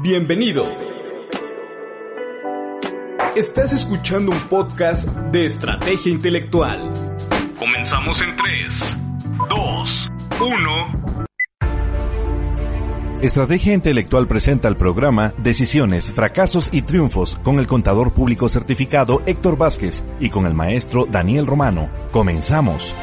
Bienvenido. Estás escuchando un podcast de estrategia intelectual. Comenzamos en 3, 2, 1. Estrategia Intelectual presenta el programa Decisiones, Fracasos y Triunfos con el contador público certificado Héctor Vázquez y con el maestro Daniel Romano. Comenzamos.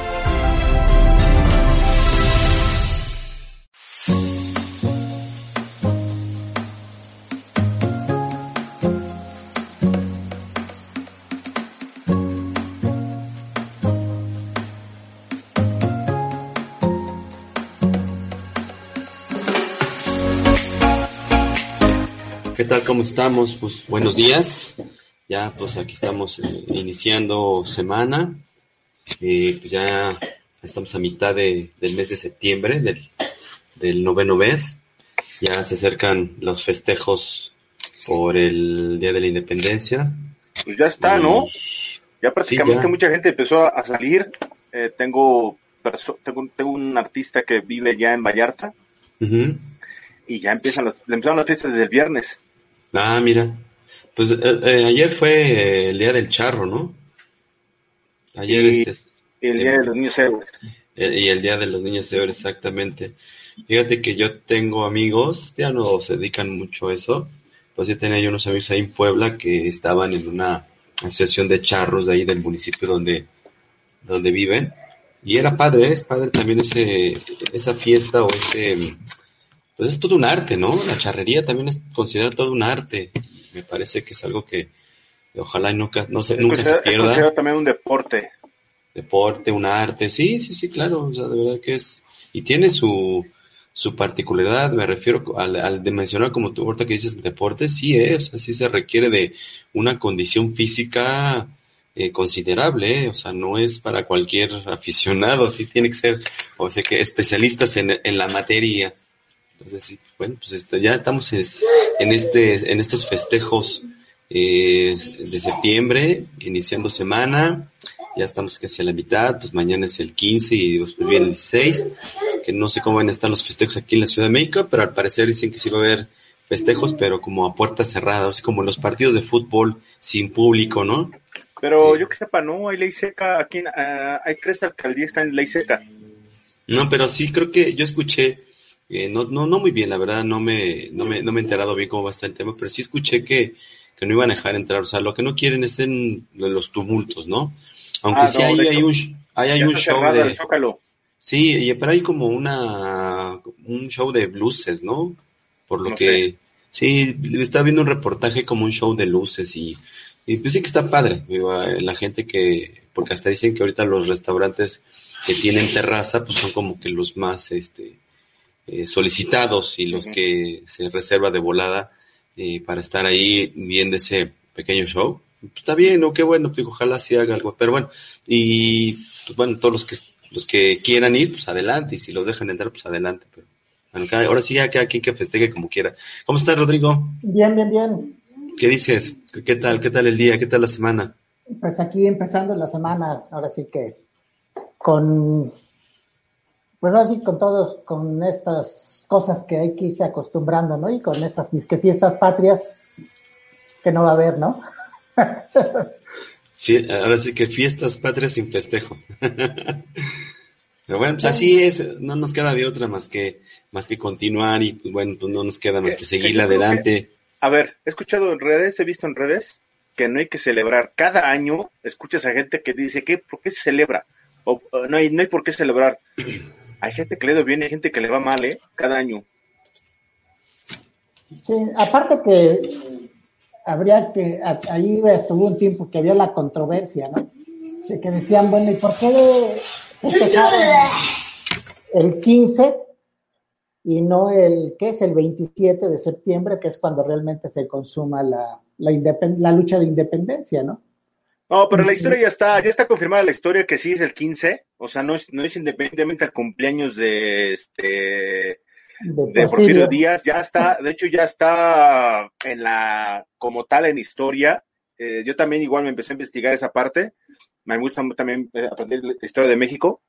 Tal? ¿Cómo estamos? Pues buenos días. Ya pues aquí estamos eh, iniciando semana. Eh, pues ya estamos a mitad de, del mes de septiembre, del, del noveno mes. Ya se acercan los festejos por el Día de la Independencia. Pues ya está, Y- ¿no? Ya prácticamente ya. mucha gente empezó a salir. Eh, tengo, tengo, tengo un artista que vive ya en Vallarta y ya empiezan las, empezaron las fiestas desde el viernes. Ah, mira. Pues eh, eh, ayer fue eh, el Día del Charro, ¿no? Ayer Y- este, El Día de los Niños Héroes. Y el Día de los Niños Héroes, exactamente. Fíjate que yo tengo amigos, ya no se dedican mucho a eso, pues sí tenía yo unos amigos ahí en Puebla que estaban en una asociación de charros de ahí del municipio donde, donde viven. Y era padre, es padre también ese, esa fiesta o ese, pues es todo un arte, ¿no? La charrería también es considerada todo un arte. Me parece que es algo que ojalá y nunca, no se, Es nunca se considerado- es pierda considerado también un deporte. deporte, un arte, sí, sí, sí, claro, o sea, de verdad que es, y tiene su, su particularidad, me refiero al, al de mencionar como tú ahorita que dices deporte, sí, eh, o sea, sí se requiere de una condición física eh, considerable, eh, o sea, no es para cualquier aficionado, sí tiene que ser, o sea, que especialistas en, en la materia. Entonces, sí, bueno, pues este, ya estamos en, este- en este, estos festejos eh, de septiembre, iniciando semana, ya estamos casi a la mitad, pues mañana es el 15 y después viene el 16, que no sé cómo van a estar los festejos aquí en la Ciudad de México, pero al parecer dicen que sí va a haber festejos, pero como a puertas cerradas, así como en los partidos de fútbol sin público, ¿no? Pero Sí. yo que sepa, no, hay ley seca. Aquí en- ah, hay tres alcaldías están en ley seca. No, pero sí creo que yo escuché, eh, no, no, no muy bien, la verdad, no me, no me, no me he enterado bien cómo va a estar el tema, pero sí escuché que, que no iban a dejar entrar, o sea, lo que no quieren es en los tumultos, ¿no? Aunque Ah, sí no, hay, hay un, hay, hay un está show de, sí, y- pero hay como una, un show de luces, ¿no? Por lo No que, sí, estaba viendo un reportaje como un show de luces y, y pues sí que está padre, digo, la gente que, porque hasta dicen que ahorita los restaurantes que tienen terraza, pues son como que los más, este, eh, solicitados y los que se reserva de volada eh, para estar ahí viendo ese pequeño show. Pues está bien, ¿no? Qué bueno, pues, ojalá sí haga algo. Pero bueno, y pues bueno, todos los que los que quieran ir, pues adelante, y si los dejan entrar, pues adelante. Pero bueno, cada- ahora sí ya cada quien que festeje como quiera. ¿Cómo estás, Rodrigo? Bien, bien, bien. ¿Qué dices? ¿Qué- ¿Qué tal? ¿Qué tal el día? ¿Qué tal la semana? Pues aquí empezando la semana, ahora sí que con, pues ahora sí con todos, con estas cosas que hay que irse acostumbrando, ¿no? Y con estas disque fiestas patrias que no va a haber, ¿no? Ahora sí que fiestas patrias sin festejo. Pero bueno, pues así es, no nos queda de otra más que, más que continuar y pues bueno, pues no nos queda más Eh, que eh, seguir creo adelante. A ver, he escuchado en redes, he visto en redes que no hay que celebrar. Cada año escuchas a gente que dice que ¿por qué se celebra? O no hay, no hay por qué celebrar. Hay gente que le da bien y hay gente que le va mal, ¿eh? Cada año. Sí, aparte que habría que, ahí estuvo un tiempo que había la controversia, ¿no? De que decían, bueno, ¿y por qué festejaron el 15 y no el, ¿qué es? El 27 de septiembre, que es cuando realmente se consuma la, la, independ- la lucha de independencia, ¿no? No, pero la historia ya está, ya está confirmada la historia que sí es el 15, o sea, no es, no es independientemente al cumpleaños de este de Porfirio Díaz, ya está, de hecho ya está en la, como tal en historia. Eh, yo también igual me empecé a investigar esa parte. Me gusta también eh, aprender la historia de México.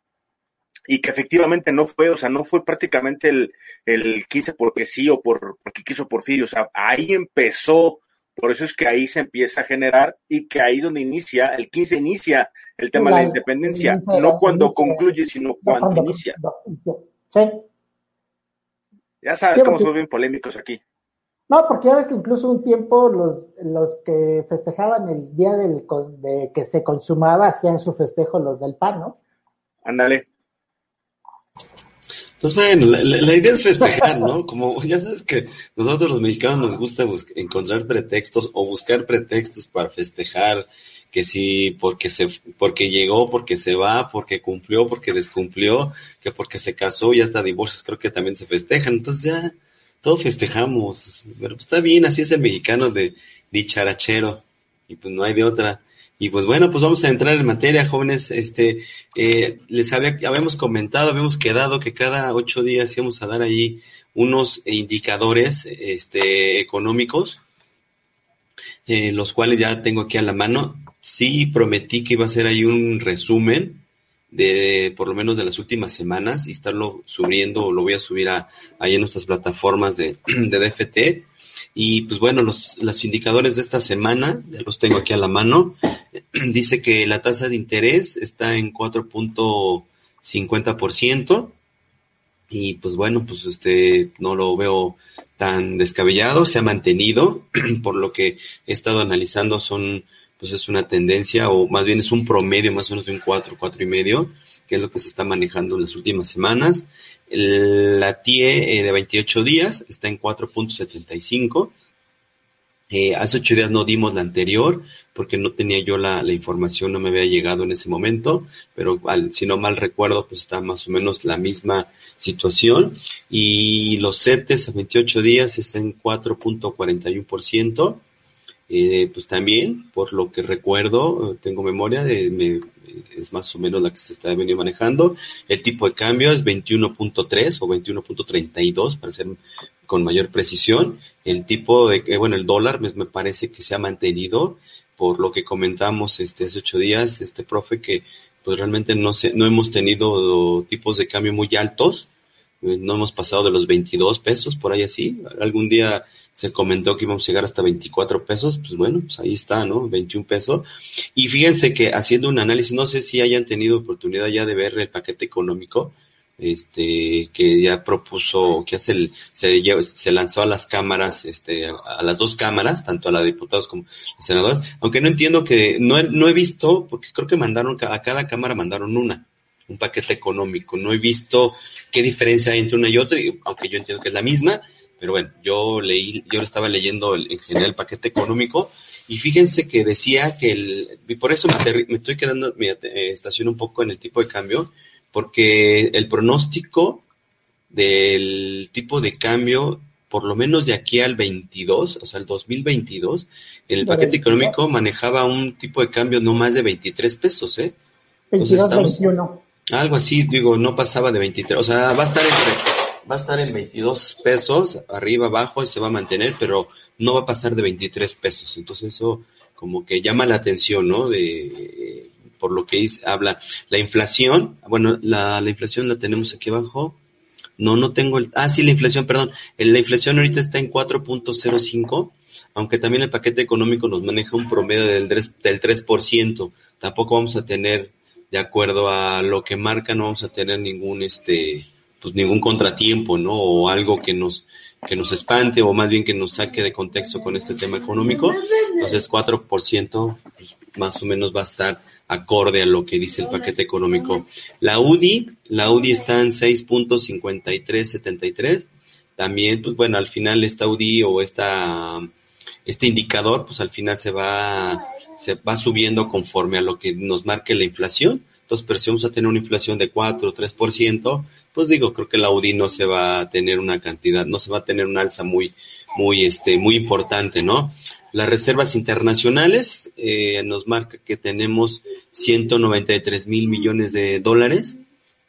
y que efectivamente no fue, o sea, no fue prácticamente el, el 15 porque sí o por, porque quiso Porfirio, o sea, ahí empezó, por eso es que ahí se empieza a generar y que ahí es donde inicia, el 15 inicia el tema de la independencia, no cuando concluye, sino cuando, inicia. Sí. Ya sabes cómo son bien polémicos aquí. No, porque ya ves que incluso un tiempo los, los que festejaban el día del, de que se consumaba hacían su festejo los del PAN, ¿no? Ándale. Pues bueno, la, idea es festejar, ¿no? Como ya sabes que nosotros los mexicanos nos gusta encontrar pretextos o buscar pretextos para festejar, que sí, porque se, porque llegó, porque se va, porque cumplió, porque descumplió, que porque se casó y hasta divorcios creo que también se festejan. Entonces ya, todo festejamos. Pero pues está bien, así es el mexicano de dicharachero. Y pues no hay de otra. Y pues bueno, pues vamos a entrar en materia, jóvenes. Este, eh, les había, habíamos comentado, habíamos quedado que cada ocho días íbamos a dar ahí unos indicadores, este, económicos, eh, los cuales ya tengo aquí a la mano. Sí prometí que iba a hacer ahí un resumen de, por lo menos de las últimas semanas y estarlo subiendo, lo voy a subir a, ahí en nuestras plataformas de, de DFT y pues bueno, los, los indicadores de esta semana, ya los tengo aquí a la mano, dice que la tasa de interés está en 4.50% y pues bueno, pues este no lo veo tan descabellado, se ha mantenido, por lo que he estado analizando son pues es una tendencia o más bien es un promedio más o menos de un 4, 4 y medio, que es lo que se está manejando en las últimas semanas. La TIE eh, de 28 días está en 4.75. Eh, hace ocho días no dimos la anterior porque no tenía yo la, información, no me había llegado en ese momento, pero si no mal recuerdo, pues está más o menos la misma situación. Y los CETES a 28 días está en 4.41%. Eh, pues también, por lo que recuerdo, tengo memoria, de, es más o menos la que se está venido manejando. El tipo de cambio es 21.3 o 21.32 para ser con mayor precisión. El tipo de, eh, bueno, el dólar me, parece que se ha mantenido por lo que comentamos este hace ocho días, este profe, que pues realmente no se, no hemos tenido tipos de cambio muy altos, eh, no hemos pasado de los 22 pesos, por ahí así. Algún día se comentó que íbamos a llegar hasta 24 pesos, pues bueno, pues ahí está, ¿no? 21 pesos. Y fíjense que haciendo un análisis, no sé si hayan tenido oportunidad ya de ver el paquete económico, este, que ya propuso, que hace el, se, se lanzó a las cámaras, este, a las dos cámaras, tanto a la diputados como a senadores, aunque no entiendo que, no no he visto, porque creo que mandaron, a cada cámara mandaron una, un paquete económico, no he visto qué diferencia hay entre una y otra, aunque yo entiendo que es la misma, pero bueno, yo leí, yo estaba leyendo el, en general el paquete económico y fíjense que decía que el, y por eso me, me estoy quedando, me eh, estaciono un poco en el tipo de cambio, porque el pronóstico del tipo de cambio, por lo menos de aquí al 22, o sea, el 2022, en el paquete económico manejaba un tipo de cambio no más de 23 pesos, ¿eh? 22, 21. Algo así, digo, no pasaba de 23, o sea, va a estar entre va a estar en 22 pesos, arriba, abajo, y se va a mantener, pero no va a pasar de 23 pesos. Entonces eso como que llama la atención, ¿no? De, por lo que habla la inflación, bueno, la, la inflación la tenemos aquí abajo. No, no tengo el, ah, sí, la inflación, perdón. La inflación ahorita está en 4.05, aunque también el paquete económico nos maneja un promedio del 3%, del 3%. Tampoco vamos a tener, de acuerdo a lo que marca, no vamos a tener ningún, este, pues ningún contratiempo, ¿no? O algo que nos, que nos espante o más bien que nos saque de contexto con este tema económico. Entonces 4% pues, más o menos va a estar acorde a lo que dice el paquete económico. La UDI, la UDI está en 6.5373. También, pues bueno, al final esta UDI o esta, este indicador, pues al final se va, se va subiendo conforme a lo que nos marque la inflación. Entonces, pero si vamos a tener una inflación de 4 o 3%, pues digo, creo que la UDI no se va a tener una cantidad, no se va a tener una alza muy, muy, este, muy importante, ¿no? Las reservas internacionales eh, nos marca que tenemos 193 mil millones de dólares.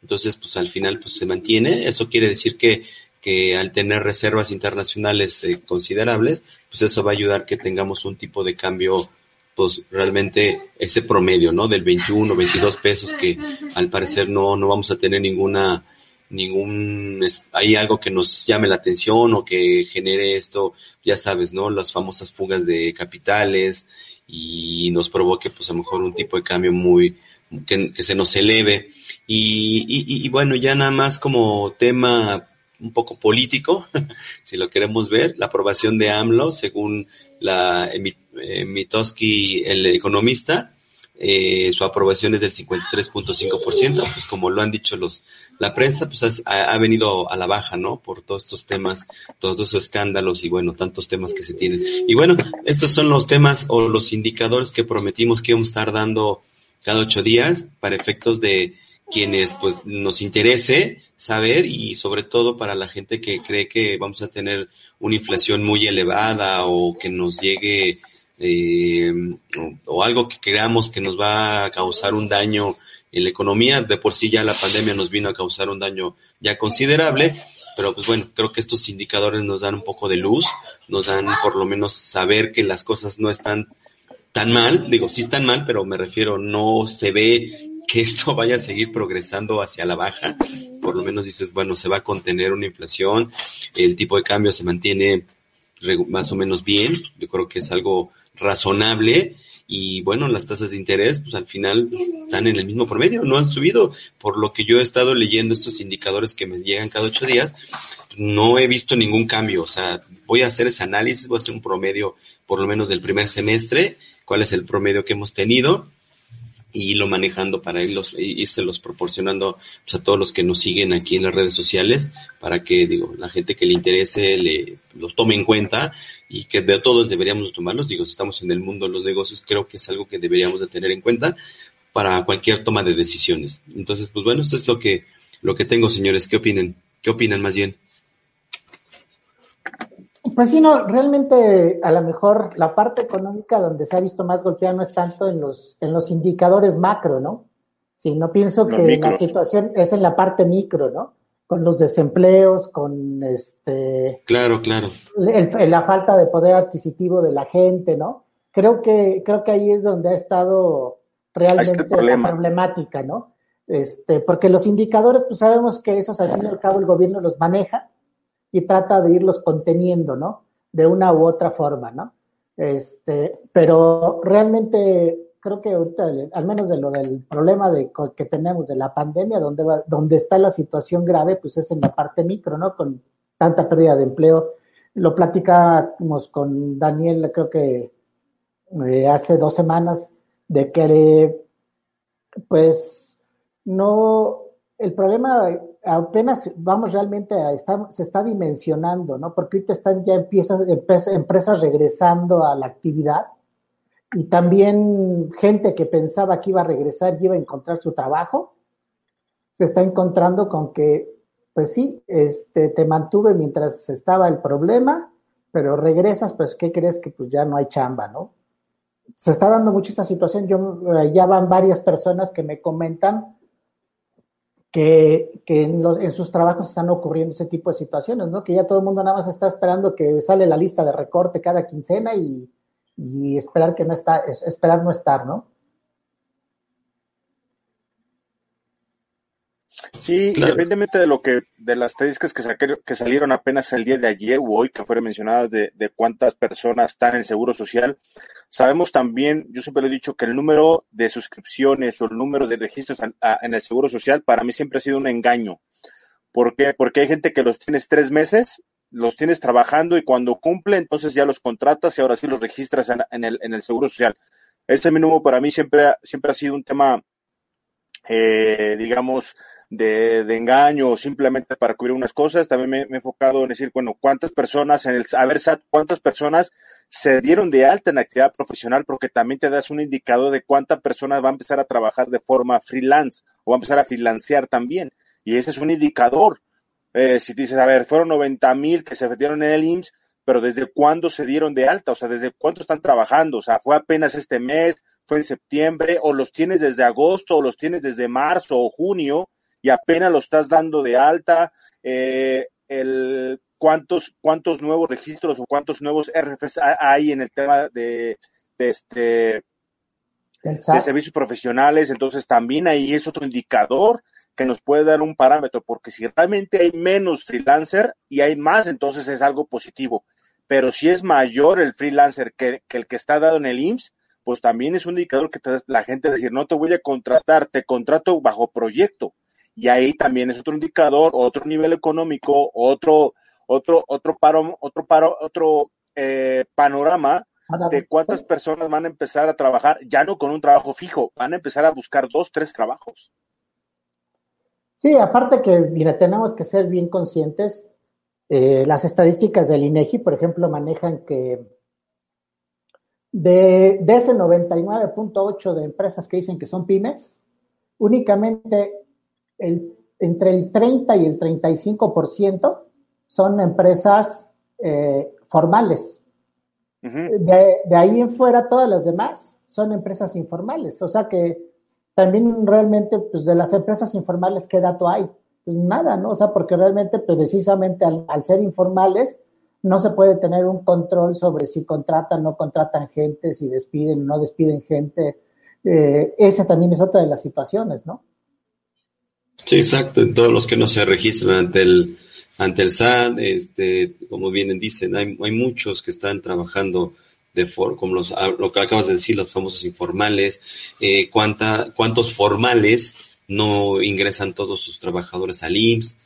Entonces, pues al final, pues se mantiene. Eso quiere decir que, que al tener reservas internacionales eh, considerables, pues eso va a ayudar que tengamos un tipo de cambio pues realmente ese promedio, ¿no? Del 21, 22 pesos que al parecer no, no vamos a tener ninguna, ningún, hay algo que nos llame la atención o que genere esto, ya sabes, ¿no? Las famosas fugas de capitales y nos provoque pues a lo mejor un tipo de cambio muy, que, se nos eleve. Y, y, y bueno, ya nada más como tema un poco político, si lo queremos ver, la aprobación de AMLO, según la eh, Mitoski, el economista, eh, su aprobación es del 53.5%, pues como lo han dicho los la prensa, pues ha, venido a la baja, ¿no? Por todos estos temas, todos esos escándalos y bueno, tantos temas que se tienen. Y bueno, estos son los temas o los indicadores que prometimos que íbamos a estar dando cada ocho días para efectos de quienes pues nos interese saber y sobre todo para la gente que cree que vamos a tener una inflación muy elevada o que nos llegue eh, o, algo que creamos que nos va a causar un daño en la economía. De por sí ya la pandemia nos vino a causar un daño ya considerable, pero pues bueno, creo que estos indicadores nos dan un poco de luz, nos dan por lo menos saber que las cosas no están tan mal, digo, sí están mal, pero me refiero, no se ve que esto vaya a seguir progresando hacia la baja. Por lo menos dices, bueno, se va a contener una inflación, el tipo de cambio se mantiene más o menos bien, yo creo que es algo razonable y bueno, las tasas de interés pues al final están en el mismo promedio, no han subido, por lo que yo he estado leyendo estos indicadores que me llegan cada ocho días, no he visto ningún cambio, o sea, voy a hacer ese análisis, voy a hacer un promedio por lo menos del primer semestre, cuál es el promedio que hemos tenido y irlo manejando para irlos, los proporcionando pues, a todos los que nos siguen aquí en las redes sociales para que, digo, la gente que le interese le, los tome en cuenta y que de todos deberíamos tomarlos. Digo, si estamos en el mundo de los negocios, creo que es algo que deberíamos de tener en cuenta para cualquier toma de decisiones. Entonces, pues bueno, esto es lo que, lo que tengo, señores. ¿Qué opinan? ¿Qué opinan más bien? Pues sí, no, realmente a lo mejor la parte económica donde se ha visto más golpeada no es tanto en los, en los indicadores macro, ¿no? Sí, no pienso que la situación es en la parte micro, ¿no? Con los desempleos, con este... Claro, claro. la falta de poder adquisitivo de la gente, ¿no? Creo que, creo que ahí es donde ha estado realmente la problemática, ¿no? Este, porque los indicadores, pues sabemos que esos al fin y al cabo el gobierno los maneja, y trata de irlos conteniendo, ¿no? De una u otra forma, ¿no? Este, pero realmente creo que ahorita, al menos de lo del problema de, que tenemos de la pandemia, donde, va, donde está la situación grave, pues es en la parte micro, ¿no? Con tanta pérdida de empleo. Lo platicamos con Daniel, creo que eh, hace dos semanas, de que, pues, no, el problema apenas vamos realmente a estar, se está dimensionando, ¿no? Porque ahorita están ya empiezas, empresas regresando a la actividad y también gente que pensaba que iba a regresar y iba a encontrar su trabajo, se está encontrando con que, pues sí, este, te mantuve mientras estaba el problema, pero regresas, pues, ¿qué crees? Que pues ya no hay chamba, ¿no? Se está dando mucho esta situación. Yo, eh, ya van varias personas que me comentan que, en, sus trabajos están ocurriendo ese tipo de situaciones, ¿no? Que ya todo el mundo nada más está esperando que sale la lista de recorte cada quincena y, esperar que no está, esperar no estar, ¿no? Sí, independientemente de lo que, de las estadísticas que, que salieron apenas el día de ayer o hoy, que fueron mencionadas de, de cuántas personas están en el Seguro Social, Sabemos también, yo siempre le he dicho que el número de suscripciones o el número de registros en el Seguro Social para mí siempre ha sido un engaño. ¿Por qué? Porque hay gente que los tienes tres meses, los tienes trabajando y cuando cumple, entonces ya los contratas y ahora sí los registras en, el, en el Seguro Social. Ese mínimo para mí siempre, siempre ha sido un tema, eh, digamos, de, engaño o simplemente para cubrir unas cosas. También me, he enfocado en decir, bueno, cuántas personas en el, a ver, cuántas personas se dieron de alta en actividad profesional, porque también te das un indicador de cuántas personas va a empezar a trabajar de forma freelance o va a empezar a financiar también. Y ese es un indicador. Eh, si dices, a ver, fueron 90 mil que se metieron en el IMSS, pero ¿desde cuándo se dieron de alta? O sea, ¿desde cuánto están trabajando? O sea, ¿fue apenas este mes? ¿Fue en septiembre? ¿O los tienes desde agosto? ¿O los tienes desde marzo o junio? Y apenas lo estás dando de alta. Eh, el, cuántos, cuántos nuevos registros o cuántos nuevos RFs hay en el tema de, este, de servicios profesionales, entonces también ahí es otro indicador que nos puede dar un parámetro, porque si realmente hay menos freelancer y hay más, entonces es algo positivo. Pero si es mayor el freelancer que, el que está dado en el IMSS, pues también es un indicador que te, la gente decir, no te voy a contratar, te contrato bajo proyecto. Y ahí también es otro indicador, otro nivel económico, otro, otro, otro paro, otro paro, otro eh, panorama de cuántas personas van a empezar a trabajar, ya no con un trabajo fijo, van a empezar a buscar dos, tres trabajos. Sí, aparte que, mira, tenemos que ser bien conscientes. Eh, las estadísticas del INEGI, por ejemplo, manejan que de, de ese 99.8 de empresas que dicen que son pymes, únicamente el, entre el 30 y el 35% son empresas eh, formales. de, de, ahí en fuera, todas las demás son empresas informales. O sea que también realmente, pues de las empresas informales, ¿qué dato hay? Pues nada, ¿no? O sea, porque realmente, pues, precisamente al, ser informales, no se puede tener un control sobre si contratan, o no contratan gente, si despiden, o no despiden gente. Eh, esa también es otra de las situaciones, ¿no? Sí, exacto. En todos los que no se registran ante el, ante el SAT, este, como bien dicen, hay, muchos que están trabajando de for, como los, ah, lo que acabas de decir, los famosos informales, eh, cuánta, cuántos formales no ingresan todos sus trabajadores al IMSS.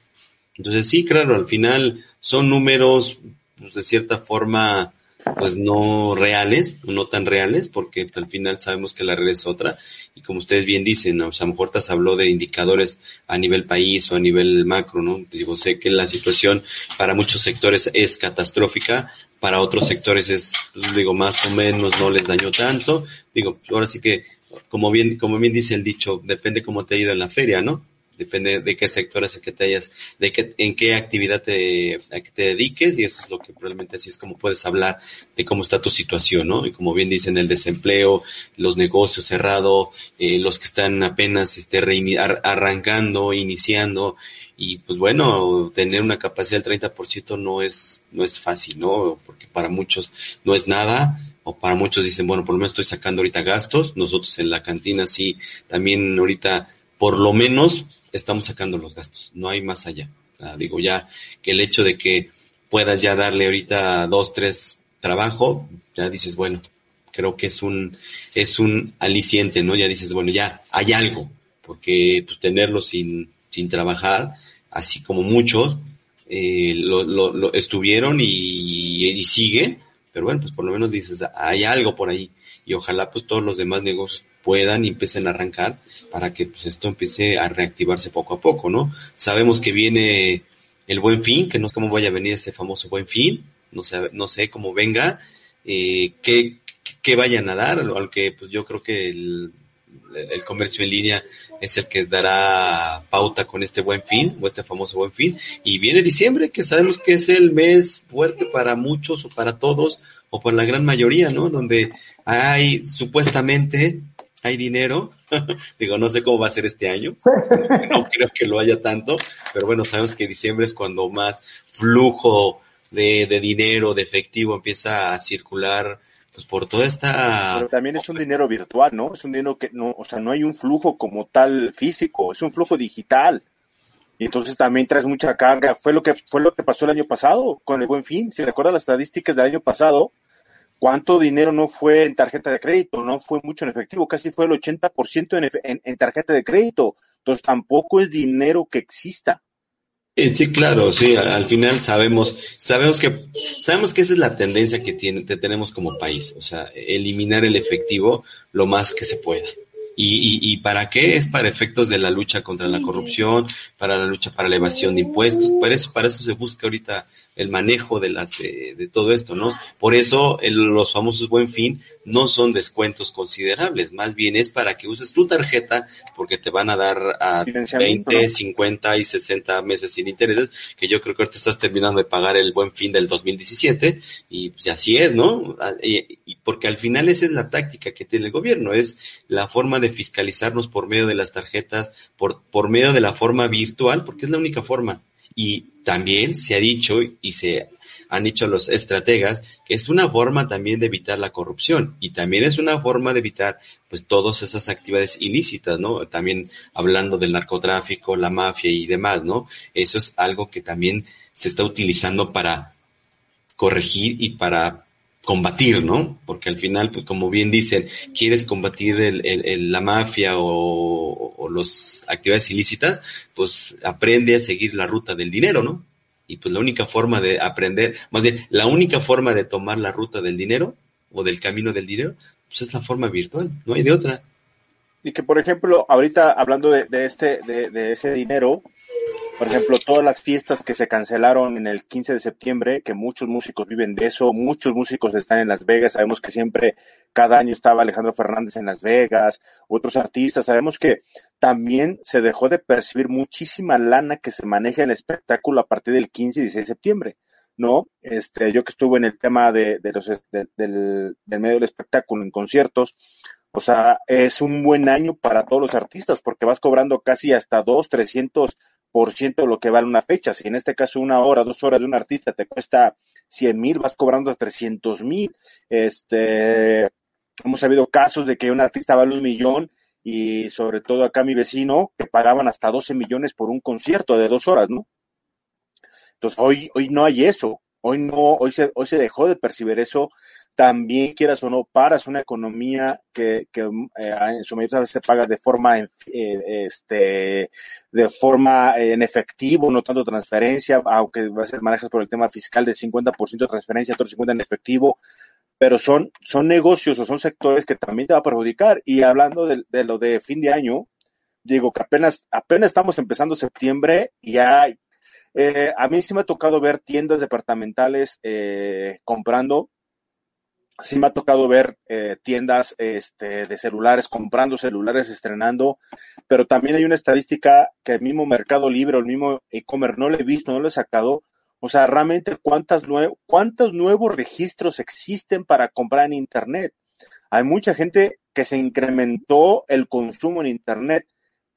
Entonces sí, claro, al final son números pues, de cierta forma pues no reales, no tan reales, porque al final sabemos que la red es otra. Y como ustedes bien dicen, o sea, a lo mejor te habló de indicadores a nivel país o a nivel macro, ¿no? Digo, sé que la situación para muchos sectores es catastrófica, para otros sectores es, pues, digo, más o menos no les dañó tanto. Digo, ahora sí que, como bien, como bien dice el dicho, depende cómo te ha ido en la feria, ¿no? Depende de qué sector es el que te hayas, de qué, en qué actividad te, a que te dediques y eso es lo que probablemente así es como puedes hablar de cómo está tu situación, ¿no? Y como bien dicen, el desempleo, los negocios cerrados, eh, los que están apenas este, arrancando, iniciando, y pues bueno, tener una capacidad del 30% no es, no es fácil, ¿no? Porque para muchos no es nada, o para muchos dicen, bueno, por lo menos estoy sacando ahorita gastos, nosotros en la cantina sí, también ahorita por lo menos estamos sacando los gastos, no hay más allá. digo ya que el hecho de que puedas ya darle ahorita dos, tres trabajo, ya dices, bueno, creo que es un, es un aliciente, ¿no? Ya dices, bueno, ya hay algo, porque pues tenerlo sin, sin trabajar, así como muchos, eh, lo, lo, estuvieron y, y, siguen, pero bueno, pues por lo menos dices, hay algo por ahí y ojalá pues todos los demás negocios puedan y empiecen a arrancar para que pues esto empiece a reactivarse poco a poco, ¿no? Sabemos que viene el buen fin, que no sé cómo vaya a venir ese famoso buen fin, no sé, no sé cómo venga, eh, qué, qué vayan a dar, aunque pues yo creo que el comercio en línea es el que dará pauta con este buen fin o este famoso buen fin. Y viene diciembre, que sabemos que es el mes fuerte para muchos o para todos o para la gran mayoría, ¿no? Donde hay supuestamente hay dinero. Digo, no sé cómo va a ser este año. No creo que lo haya tanto, pero bueno, sabemos que diciembre es cuando más flujo de, de dinero, de efectivo empieza a circular pues por toda esta... Pero también es un dinero virtual, ¿no? Es un dinero que no, o sea, no hay un flujo como tal físico, es un flujo digital. Y entonces también traes mucha carga. Fue lo que fue lo que pasó el año pasado con el Buen Fin. Si recuerdas las estadísticas del año pasado, ¿cuánto dinero no fue en tarjeta de crédito? No fue mucho en efectivo, casi fue el 80% en, en, en tarjeta de crédito. Entonces tampoco es dinero que exista. Eh, sí, claro, sí, al final sabemos, sabemos que, sabemos que esa es la tendencia que tiene, que tenemos como país, o sea, eliminar el efectivo lo más que se pueda. ¿Y, y, y para qué? Es para efectos de la lucha contra la corrupción, para la lucha para la evasión de impuestos, para eso, para eso se busca ahorita el manejo de las de, todo esto, ¿no? Por eso los famosos buen fin no son descuentos considerables, más bien es para que uses tu tarjeta porque te van a dar a 20, 50 y 60 meses sin intereses, que yo creo que ahorita estás terminando de pagar el buen fin del 2017 y pues así es, ¿no? Ah, y, y porque al final esa es la táctica que tiene el gobierno, es la forma de fiscalizarnos por medio de las tarjetas, por, por medio de la forma virtual, porque es la única forma y también se ha dicho y se han dicho los estrategas, que es una forma también de evitar la corrupción y también es una forma de evitar pues todas esas actividades ilícitas, ¿no? También hablando del narcotráfico, la mafia y demás, ¿no? Eso es algo que también se está utilizando para corregir y para combatir, ¿no? Porque al final, pues como bien dicen, quieres combatir el, la mafia o, o las actividades ilícitas, pues aprende a seguir la ruta del dinero, ¿no? Y pues la única forma de aprender, más bien, la única forma de tomar la ruta del dinero o del camino del dinero, pues es la forma virtual, no hay de otra. Y que, por ejemplo, ahorita hablando de, de este, de, de ese dinero, por ejemplo, todas las fiestas que se cancelaron en el 15 de septiembre, que muchos músicos viven de eso, muchos músicos están en Las Vegas, sabemos que siempre, cada año estaba Alejandro Fernández en Las Vegas, otros artistas, sabemos que también se dejó de percibir muchísima lana que se maneja en el espectáculo a partir del 15 y 16 de septiembre. ¿no? Este, yo que estuve en el tema de, los, del, del medio del espectáculo en conciertos, o sea, es un buen año para todos los artistas porque vas cobrando casi hasta dos, trescientos por ciento lo que vale una fecha. Si en este caso una hora, dos horas de un artista te cuesta cien mil, vas cobrando trescientos mil. Este, hemos sabido casos de que un artista vale un millón y sobre todo acá mi vecino que pagaban hasta 12 millones por un concierto de dos horas, ¿no? Entonces hoy, hoy no hay eso. Hoy no, hoy se, hoy se dejó de percibir eso también quieras o no paras una economía que, que eh, en su mayoría se paga de forma eh, este de forma en efectivo, no tanto transferencia, aunque va a ser manejas por el tema fiscal de 50% de transferencia, otro 50% en efectivo, pero son, son negocios o son sectores que también te va a perjudicar. Y hablando de, de lo de fin de año, digo que apenas, apenas estamos empezando septiembre y hay, eh, a mí sí me ha tocado ver tiendas departamentales eh, comprando sí me ha tocado ver eh, tiendas este, de celulares comprando celulares, estrenando, pero también hay una estadística que el mismo Mercado Libre o el mismo e-commerce no le he visto, no le he sacado. O sea, realmente cuántas cuántos nuevos registros existen para comprar en Internet. Hay mucha gente que se incrementó el consumo en Internet,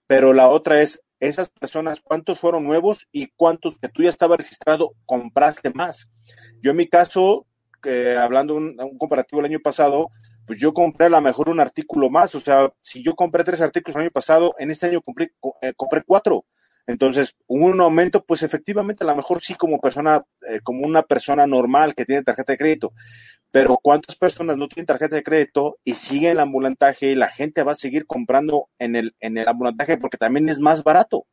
pero la otra es, esas personas, ¿cuántos fueron nuevos y cuántos que tú ya estabas registrado compraste más? Yo en mi caso hablando un, un comparativo el año pasado, pues yo compré a lo mejor un artículo más, o sea, si yo compré tres artículos el año pasado, en este año compré, eh, compré cuatro. Entonces, hubo un aumento, pues efectivamente, a lo mejor sí como persona, eh, como una persona normal que tiene tarjeta de crédito, pero ¿cuántas personas no tienen tarjeta de crédito y siguen el ambulantaje y la gente va a seguir comprando en el, en el ambulantaje porque también es más barato?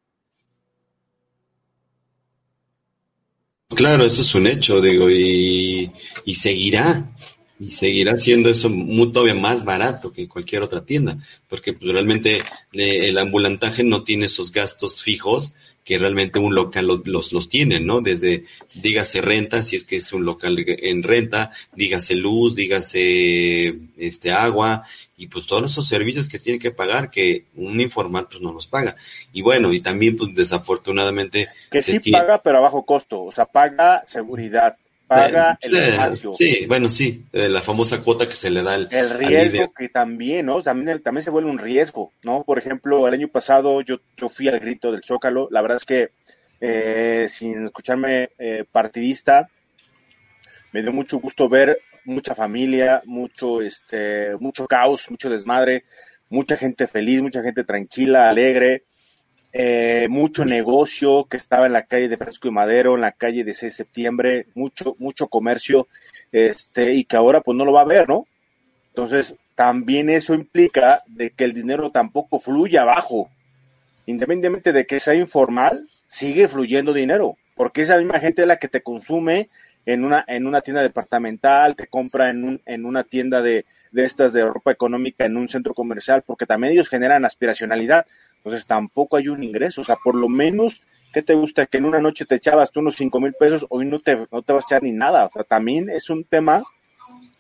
Claro, eso es un hecho, digo, y, y seguirá, y seguirá siendo eso muy, todavía más barato que cualquier otra tienda, porque pues, realmente el ambulantaje no tiene esos gastos fijos que realmente un local los, los tiene, ¿no? Desde, dígase renta, si es que es un local en renta, dígase luz, dígase este agua, y pues todos esos servicios que tiene que pagar que un informal pues no los paga. Y bueno, y también pues desafortunadamente... Que sí paga, pero a bajo costo, o sea, paga seguridad, paga el espacio. Sí, bueno, sí, eh, la famosa cuota que se le da al, El riesgo que también, ¿no? También, también se vuelve un riesgo, ¿no? Por ejemplo, el año pasado yo, yo fui al grito del Zócalo, la verdad es que eh, sin escucharme eh, partidista, me dio mucho gusto ver mucha familia, mucho, este, mucho caos, mucho desmadre, mucha gente feliz, mucha gente tranquila, alegre, eh, mucho negocio que estaba en la calle de Fresco y Madero, en la calle de 6 de septiembre, mucho, mucho comercio, este, y que ahora pues no lo va a ver, ¿no? Entonces, también eso implica de que el dinero tampoco fluye abajo. Independientemente de que sea informal, sigue fluyendo dinero, porque esa misma gente es la que te consume en una, en una tienda departamental, te compra en, un, en una tienda de, de estas de ropa económica en un centro comercial, porque también ellos generan aspiracionalidad. Entonces tampoco hay un ingreso. O sea, por lo menos, ¿qué te gusta? Que en una noche te echabas tú unos cinco mil pesos, hoy no te, no te vas a echar ni nada. O sea, también es un tema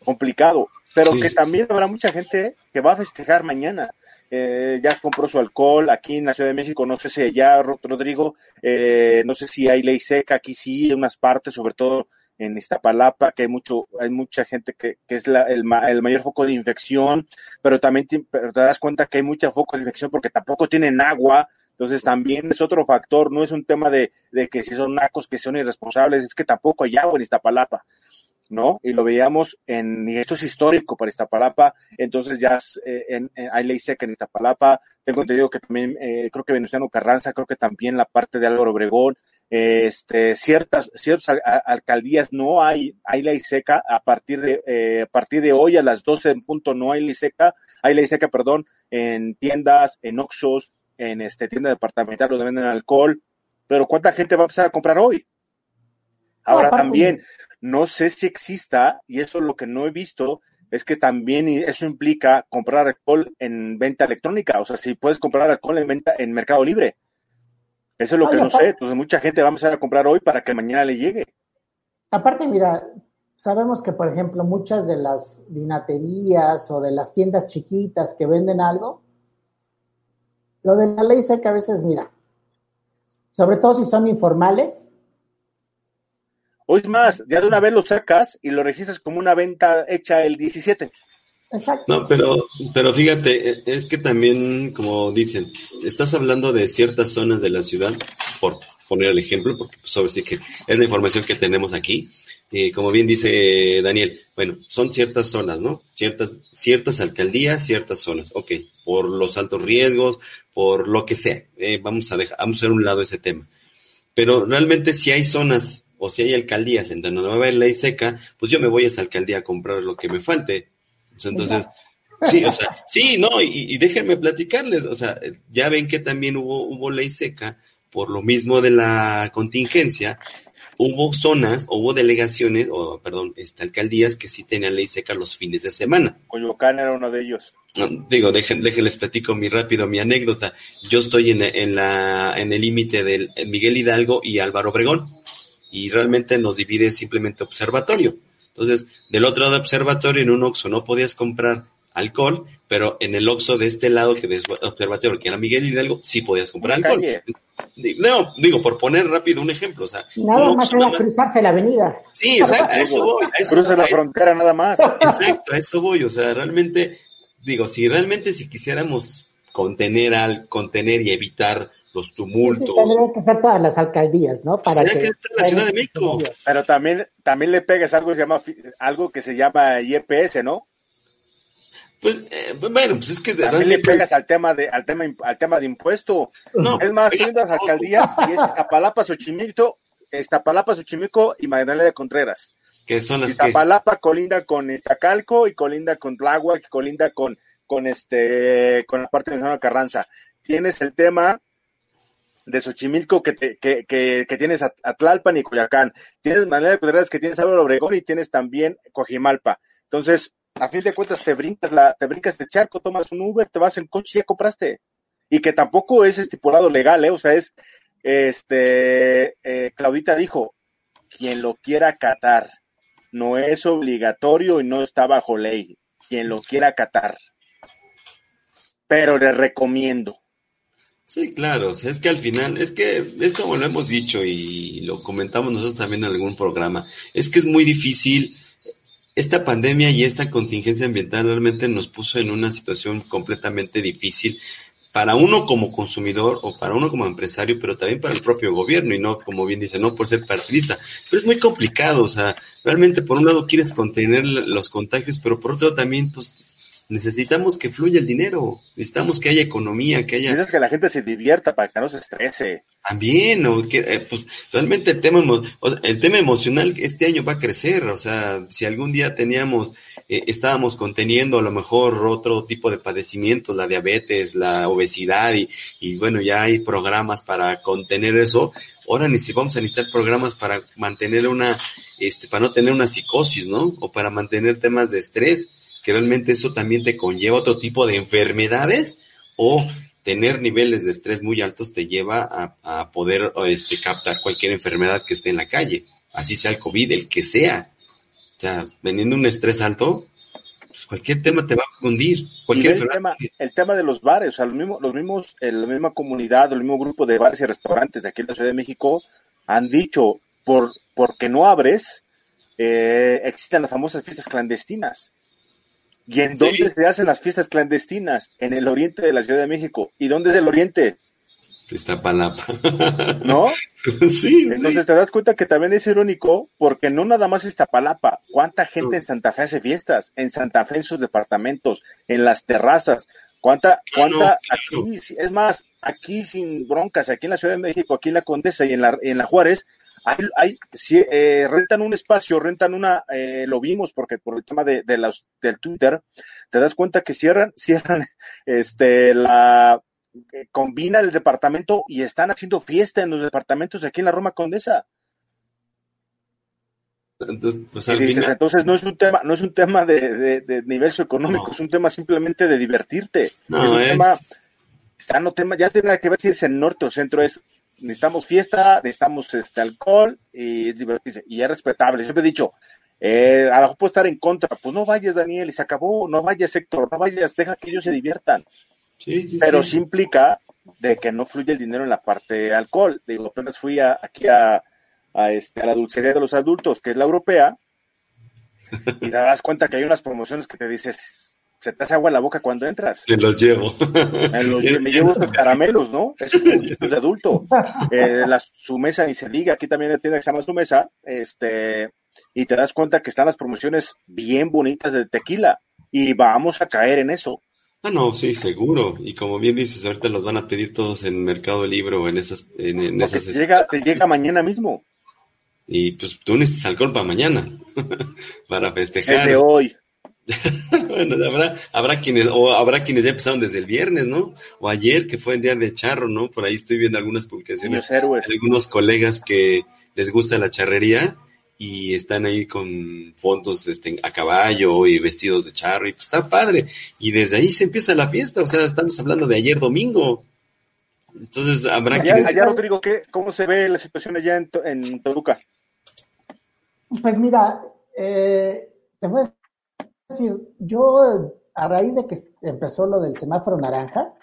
complicado, pero que también habrá mucha gente que va a festejar mañana. Eh, ya compró su alcohol aquí en la Ciudad de México, no sé si allá, Rodrigo, eh, no sé si hay ley seca, aquí sí, en unas partes, sobre todo en Iztapalapa, que hay mucho, hay mucha gente que, que es la, el, el, mayor foco de infección, pero también te, pero te das cuenta que hay mucha foco de infección porque tampoco tienen agua, Entonces también es otro factor, no es un tema de, de que si son nacos, que son irresponsables, es que tampoco hay agua en Iztapalapa. ¿no? Y lo veíamos en, y esto es histórico para Iztapalapa, entonces ya eh, en, hay ley seca en Iztapalapa, tengo entendido que también, eh, creo que Venustiano Carranza, creo que también la parte de Álvaro Obregón, este, ciertas, ciertas alcaldías no hay, hay ley seca, a partir de, eh, a partir de hoy a las 12 en punto no hay ley seca, hay ley seca, perdón, en tiendas, en Oxos, en este, tienda departamental donde venden alcohol, pero ¿cuánta gente va a empezar a comprar hoy? Ahora también, no sé si exista, y eso es lo que no he visto, es que también eso implica comprar alcohol en venta electrónica, o sea, si puedes comprar alcohol en venta en Mercado Libre. Eso es lo que no sé, entonces mucha gente va a empezar a comprar hoy para que mañana le llegue. Aparte, mira, sabemos que, por ejemplo, muchas de las vinaterías o de las tiendas chiquitas que venden algo, lo de la ley sé que a veces, mira, sobre todo si son informales, o es más, ya de una vez lo sacas y lo registras como una venta hecha el 17. Exacto. No, pero, pero fíjate, es que también, como dicen, estás hablando de ciertas zonas de la ciudad, por poner el ejemplo, porque pues, sí que es la información que tenemos aquí. Y como bien dice Daniel, bueno, son ciertas zonas, ¿no? Ciertas, ciertas alcaldías, ciertas zonas. Ok, por los altos riesgos, por lo que sea. Eh, vamos a dejar, vamos a hacer un lado ese tema. Pero realmente si hay zonas o si hay alcaldías en donde no va ley seca, pues yo me voy a esa alcaldía a comprar lo que me falte. Entonces, sí, o sea, sí, no, y, déjenme platicarles, o sea, ya ven que también hubo, hubo ley seca por lo mismo de la contingencia, hubo zonas, hubo delegaciones, o perdón, este, alcaldías que sí tenían ley seca los fines de semana. Coyoacán era uno de ellos. digo, dejen, déjenles platico mi rápido mi anécdota. Yo estoy en, en la en el límite del Miguel Hidalgo y Álvaro Obregón y realmente nos divide simplemente observatorio. Entonces, del otro lado observatorio, en un Oxxo no podías comprar alcohol, pero en el Oxxo de este lado, que es observatorio, que era Miguel Hidalgo, sí podías comprar alcohol. No, digo, por poner rápido un ejemplo, o sea. Nada más era cruzarse la avenida. Sí, exacto, a eso voy. A eso, Cruza la frontera nada más. Exacto, a eso voy, o sea, realmente, digo, si realmente si quisiéramos contener al, contener y evitar los tumultos. tendría que ser todas las alcaldías, ¿no? Para que, la Ciudad de México. Pero también, también le pegas algo que se llama, algo que se llama IEPS, ¿no? Pues, eh, bueno, pues es que también le pegas al tema de, al tema, al tema de impuesto. No, es más, tienes las alcaldías y es Iztapalapa, Xochimilco, Iztapalapa, Xochimilco y Magdalena de Contreras. Que son las Iztapalapa colinda con Iztacalco y colinda con Tláhuac, colinda con, con este, con la parte de Carranza. Tienes el tema de Xochimilco que, que, que, que, tienes Atlalpan y Coyacán, tienes Manera de que tienes Álvaro Obregón y tienes también Cojimalpa. Entonces, a fin de cuentas te brincas la, te brincas de charco, tomas un Uber, te vas en coche y ya compraste. Y que tampoco es estipulado legal, ¿eh? O sea, es, este, eh, Claudita dijo, quien lo quiera catar, no es obligatorio y no está bajo ley, quien lo quiera catar. Pero le recomiendo Sí, claro, es que al final, es que es como lo hemos dicho y lo comentamos nosotros también en algún programa, es que es muy difícil, esta pandemia y esta contingencia ambiental realmente nos puso en una situación completamente difícil para uno como consumidor o para uno como empresario, pero también para el propio gobierno y no, como bien dice, no por ser partidista. Pero es muy complicado, o sea, realmente por un lado quieres contener los contagios, pero por otro también, pues necesitamos que fluya el dinero, necesitamos que haya economía, que haya... Necesitas que la gente se divierta para que no se estrese. También, o que, eh, pues realmente el tema, el tema emocional este año va a crecer, o sea, si algún día teníamos, eh, estábamos conteniendo a lo mejor otro tipo de padecimientos, la diabetes, la obesidad, y, y bueno, ya hay programas para contener eso, ahora ni si vamos a necesitar programas para mantener una, este, para no tener una psicosis, ¿no? O para mantener temas de estrés que realmente eso también te conlleva otro tipo de enfermedades o tener niveles de estrés muy altos te lleva a, poder este, captar cualquier enfermedad que esté en la calle, así sea el COVID, el que sea. O sea, teniendo un estrés alto, pues cualquier tema te va a hundir. Cualquier el, tema, el tema de los bares, o sea, los mismos, los mismos, la misma comunidad, el mismo grupo de bares y restaurantes de aquí en la Ciudad de México han dicho, por porque no abres, eh, existen las famosas fiestas clandestinas. ¿Y en dónde se hacen las fiestas clandestinas? En el oriente de la Ciudad de México. ¿Y dónde es el oriente? Iztapalapa. ¿No? sí. Entonces te das cuenta que también es irónico porque no nada más Iztapalapa. ¿Cuánta gente en Santa Fe hace fiestas? En Santa Fe, en sus departamentos, en las terrazas. ¿Cuánta, cuánta, aquí, es más, aquí sin broncas, aquí en la Ciudad de México, aquí en la Condesa y en la, en la Juárez, hay, hay eh, rentan un espacio, rentan una, eh, lo vimos porque por el tema de, de los, del Twitter, te das cuenta que cierran, cierran, este, la, eh, combina el departamento y están haciendo fiesta en los departamentos aquí en la Roma Condesa. Entonces, pues, entonces no es un tema, no es un tema de, de, nivel socioeconómico, es un tema simplemente de divertirte. No, es un tema, ya no tema, ya tiene que ver si es el norte o centro, es necesitamos fiesta, necesitamos este alcohol y es divertirse. Y es respetable. Siempre he dicho, eh, a lo mejor puedo estar en contra, pues no vayas Daniel y se acabó, no vayas Héctor, no vayas, deja que ellos se diviertan. Pero sí. implica de que no fluye el dinero en la parte de alcohol. Digo, apenas fui a, aquí a, a, este, a la dulcería de los adultos, que es la europea, y te das cuenta que hay unas promociones que te dices, se te hace agua en la boca cuando entras. Te los llevo. Me, llevo estos caramelos, ¿no? Es de adulto. Eh, su mesa ni se diga, aquí también tiene que se llama su mesa, este, y te das cuenta que están las promociones bien bonitas de tequila, y vamos a caer en eso. Ah, no, sí, seguro. Y como bien dices, ahorita los van a pedir todos en Mercado Libre o en esas... En, esas... Te llega, te llega mañana mismo. Y pues tú necesitas alcohol para mañana, para festejar. de hoy. bueno, habrá, habrá quienes, o habrá quienes ya empezaron desde el viernes, ¿no? O ayer, que fue el día de charro, ¿no? Por ahí estoy viendo algunas publicaciones. De algunos colegas que les gusta la charrería y están ahí con fondos este, a caballo y vestidos de charro y pues está padre. Y desde ahí se empieza la fiesta, o sea, estamos hablando de ayer domingo. Entonces habrá que... Allá, Rodrigo, ¿qué, ¿cómo se ve la situación allá en, en Toluca? Pues mira, eh, te voy a decir, yo a raíz de que empezó lo del semáforo naranja,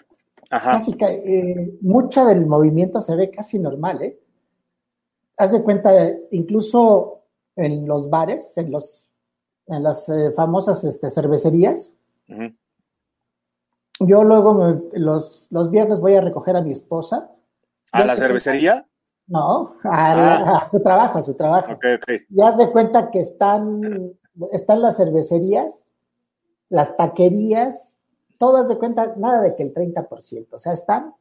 casi que eh, mucha del movimiento se ve casi normal, ¿eh? Haz de cuenta, incluso en los bares, en los en las eh, famosas este, cervecerías. Yo luego los, los viernes voy a recoger a mi esposa. ¿A la cervecería? No, ah. a, su trabajo, a su trabajo. Okay, okay. Ya de cuenta que están, están las cervecerías, las taquerías, todas de cuenta, nada de que el 30%, o sea, están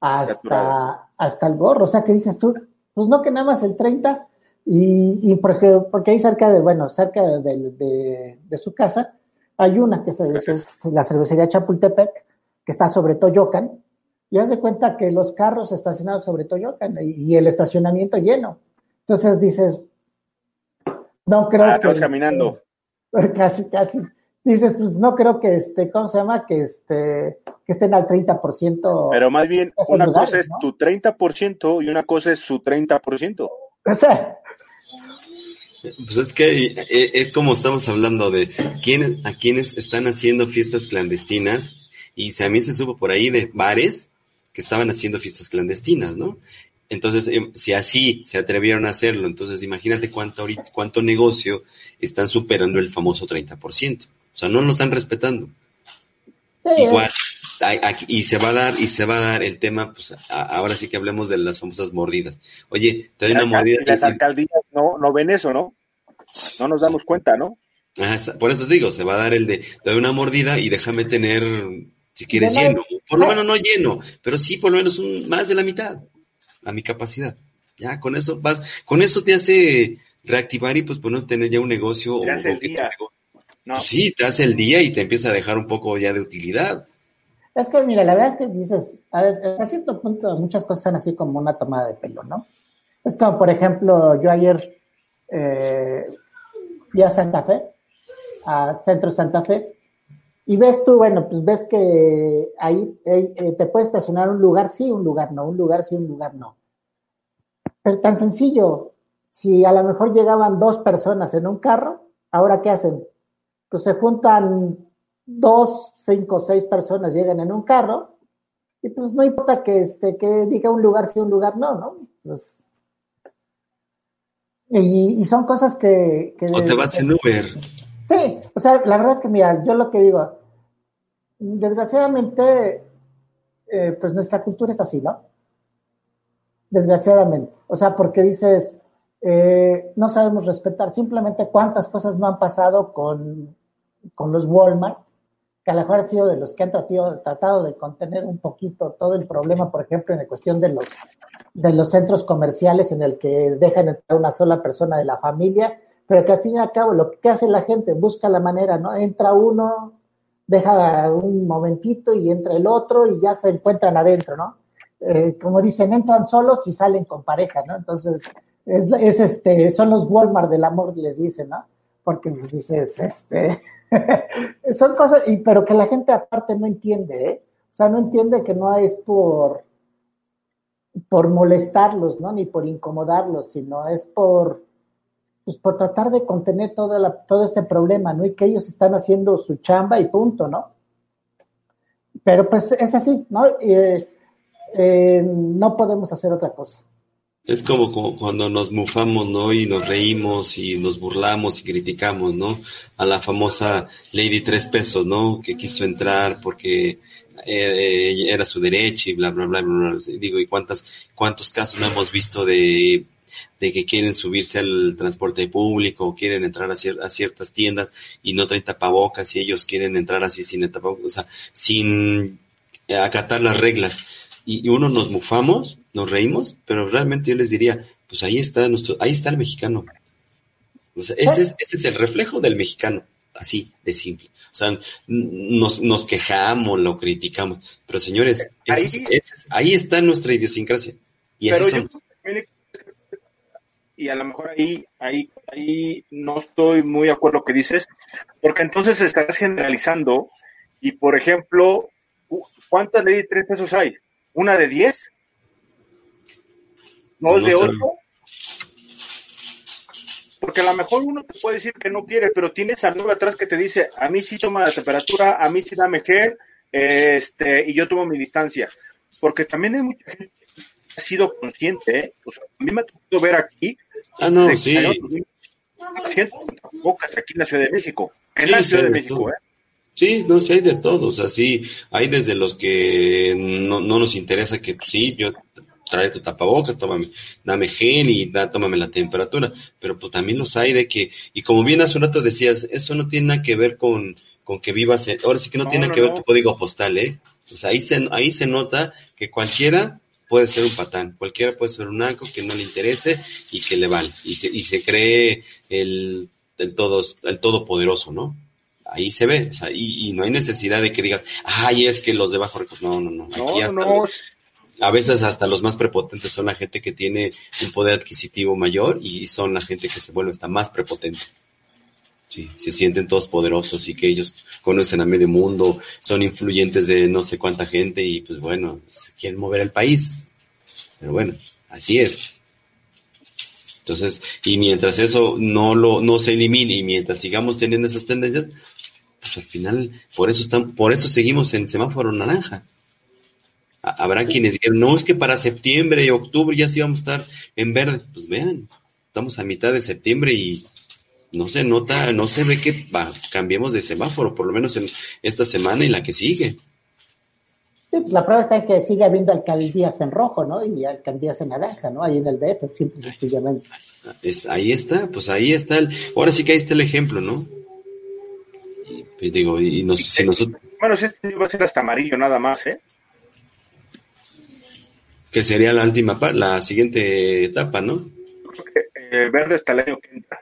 hasta, hasta el gorro, o sea, que dices tú, pues no que nada más el 30%, y, y porque, porque ahí cerca de, bueno, cerca de, de, su casa, hay una que, es la cervecería Chapultepec, que está sobre Toyocan, y haz de cuenta que los carros estacionados sobre Toyocan y, el estacionamiento lleno. Entonces dices, no creo ah, que. caminando. Casi, casi. Dices, pues no creo que este, ¿cómo se llama? Que este, que estén al 30%. Pero más bien, una cosa es tu 30% y una cosa es su 30%. O sea, pues es que eh, es como estamos hablando de quién, a quienes están haciendo fiestas clandestinas y a mí se supo por ahí de bares que estaban haciendo fiestas clandestinas, ¿no? Entonces, em, si así se atrevieron a hacerlo, entonces imagínate cuánto ahorita, cuánto negocio están superando el famoso 30%. O sea, no lo están respetando. Igual, y se va a dar, y se va a dar el tema, pues ahora sí que hablemos de las famosas mordidas. Oye, te doy una mordida. Las alcaldías no, no ven eso, ¿no? No nos damos cuenta, ¿no? por eso te digo, se va a dar el de, te doy una mordida y déjame tener, si quieres, lleno. Por lo menos no lleno, pero sí por lo menos un, más de la mitad a mi capacidad. Ya, con eso vas, con eso te hace reactivar y pues no tener ya un negocio. Te hace el día. No. Pues sí, te hace el día y te empieza a dejar un poco ya de utilidad. Es que, mira, la verdad es que dices, a, ver, a cierto punto muchas cosas son así como una tomada de pelo, ¿no? Es como, por ejemplo, yo ayer eh, fui a Santa Fe, a Centro Santa Fe, y ves tú, bueno, pues ves que ahí eh, te puedes estacionar un lugar sí, un lugar no, un lugar sí, un lugar no. Pero tan sencillo, si a lo mejor llegaban dos personas en un carro, ¿ahora qué hacen? Pues se juntan dos, cinco, seis personas llegan en un carro, y pues no importa que este, que diga un lugar sí, un lugar no, ¿no? Pues y, son cosas que, o te vas en Uber. Sí, o sea, la verdad es que, mira, yo lo que digo, desgraciadamente, eh, pues nuestra cultura es así, ¿no? Desgraciadamente. O sea, porque dices, eh, no sabemos respetar, simplemente cuántas cosas no han pasado con, con los Walmart, que a lo mejor han sido de los que han tratado, tratado de contener un poquito todo el problema, por ejemplo, en la cuestión de los, de los centros comerciales en el que dejan entrar una sola persona de la familia, pero que al fin y al cabo lo que hace la gente, busca la manera, ¿no? Entra uno, deja un momentito y entra el otro y ya se encuentran adentro, ¿no? Eh, como dicen, entran solos y salen con pareja, ¿no? Entonces, es, es, este, son los Walmart del amor, les dicen, ¿no? Porque les dices, este, son cosas, y, pero que la gente aparte no entiende, ¿eh? O sea, no entiende que no es por, por molestarlos, ¿no? Ni por incomodarlos, sino es por, pues por tratar de contener todo, la, todo este problema, ¿no? Y que ellos están haciendo su chamba y punto, ¿no? Pero pues es así, ¿no? Eh, eh, no podemos hacer otra cosa. Es como, cuando nos mufamos, ¿no? Y nos reímos y nos burlamos y criticamos, ¿no? A la famosa Lady Tres Pesos, ¿no? Que quiso entrar porque eh, era su derecho y bla, bla, bla, bla, bla. Digo, ¿y cuántas, cuántos casos no hemos visto de, de que quieren subirse al transporte público, quieren entrar a, a ciertas tiendas y no traen tapabocas y ellos quieren entrar así sin tapabocas, o sea, sin acatar las reglas y, uno nos mufamos, nos reímos, pero realmente yo les diría, pues ahí está nuestro, ahí está el mexicano. O sea, ese es, ese es el reflejo del mexicano, así de simple. O sea, nos, nos quejamos, lo criticamos, pero señores, ahí, ahí está nuestra idiosincrasia. Y pero yo y a lo mejor ahí, ahí, ahí no estoy muy de acuerdo lo que dices, porque entonces estarás generalizando y, por ejemplo, ¿cuántas leyes de tres pesos hay? ¿Una de 10? ¿Dos de 8? Porque a lo mejor uno te puede decir que no quiere, pero tienes al nuevo atrás que te dice, a mí sí toma la temperatura, a mí sí dame gel, este, y yo tomo mi distancia. Porque también hay mucha gente que ha sido consciente, ¿eh? o sea, a mí me ha tocado ver aquí, ah, no, sí. pocas aquí en la Ciudad de México, en la Ciudad de México, ¿eh? Sí, no, sí hay de todos, así hay desde los que no, no nos interesa que sí, yo trae tu tapabocas, tómame, dame gel y da, tómame la temperatura, pero pues también los hay de que, y como bien hace un rato decías, eso no tiene nada que ver con, con que vivas, ahora sí que no, tiene nada que ver tu código postal, ¿eh? O sea, ahí se, ahí se nota que cualquiera puede ser un patán, cualquiera puede ser un arco que no le interese y que le vale, y se, y se cree el, el todo, el todopoderoso, ¿no? Ahí se ve, o sea, y, no hay necesidad de que digas, ay, es que los de bajo recursos, no, no, no, aquí hasta a veces hasta los más prepotentes son la gente que tiene un poder adquisitivo mayor y son la gente que se vuelve hasta más prepotente. Sí, se sienten todos poderosos y que ellos conocen a medio mundo, son influyentes de no sé cuánta gente y pues bueno, quieren mover el país. Pero bueno, así es. Entonces, y mientras eso no lo, no se elimine y mientras sigamos teniendo esas tendencias, pues al final, por eso están, por eso seguimos en semáforo naranja. Habrá quienes digan, no es que para septiembre y octubre ya sí vamos a estar en verde. Pues vean, estamos a mitad de septiembre y no se nota, no se ve que va, cambiemos de semáforo, por lo menos en esta semana y la que sigue. Sí, pues la prueba está en que sigue habiendo alcaldías en rojo, ¿no? Y alcaldías en naranja, ¿no? Ahí en el DF, simple y sencillamente. Es, ahí está, pues ahí está el, ahora sí que ahí está el ejemplo, ¿no? Y digo, y nos, si nosotros... Bueno, si este va a ser hasta amarillo nada más, ¿eh? Que sería la última, la siguiente etapa, ¿no? Eh, verde hasta el año que entra.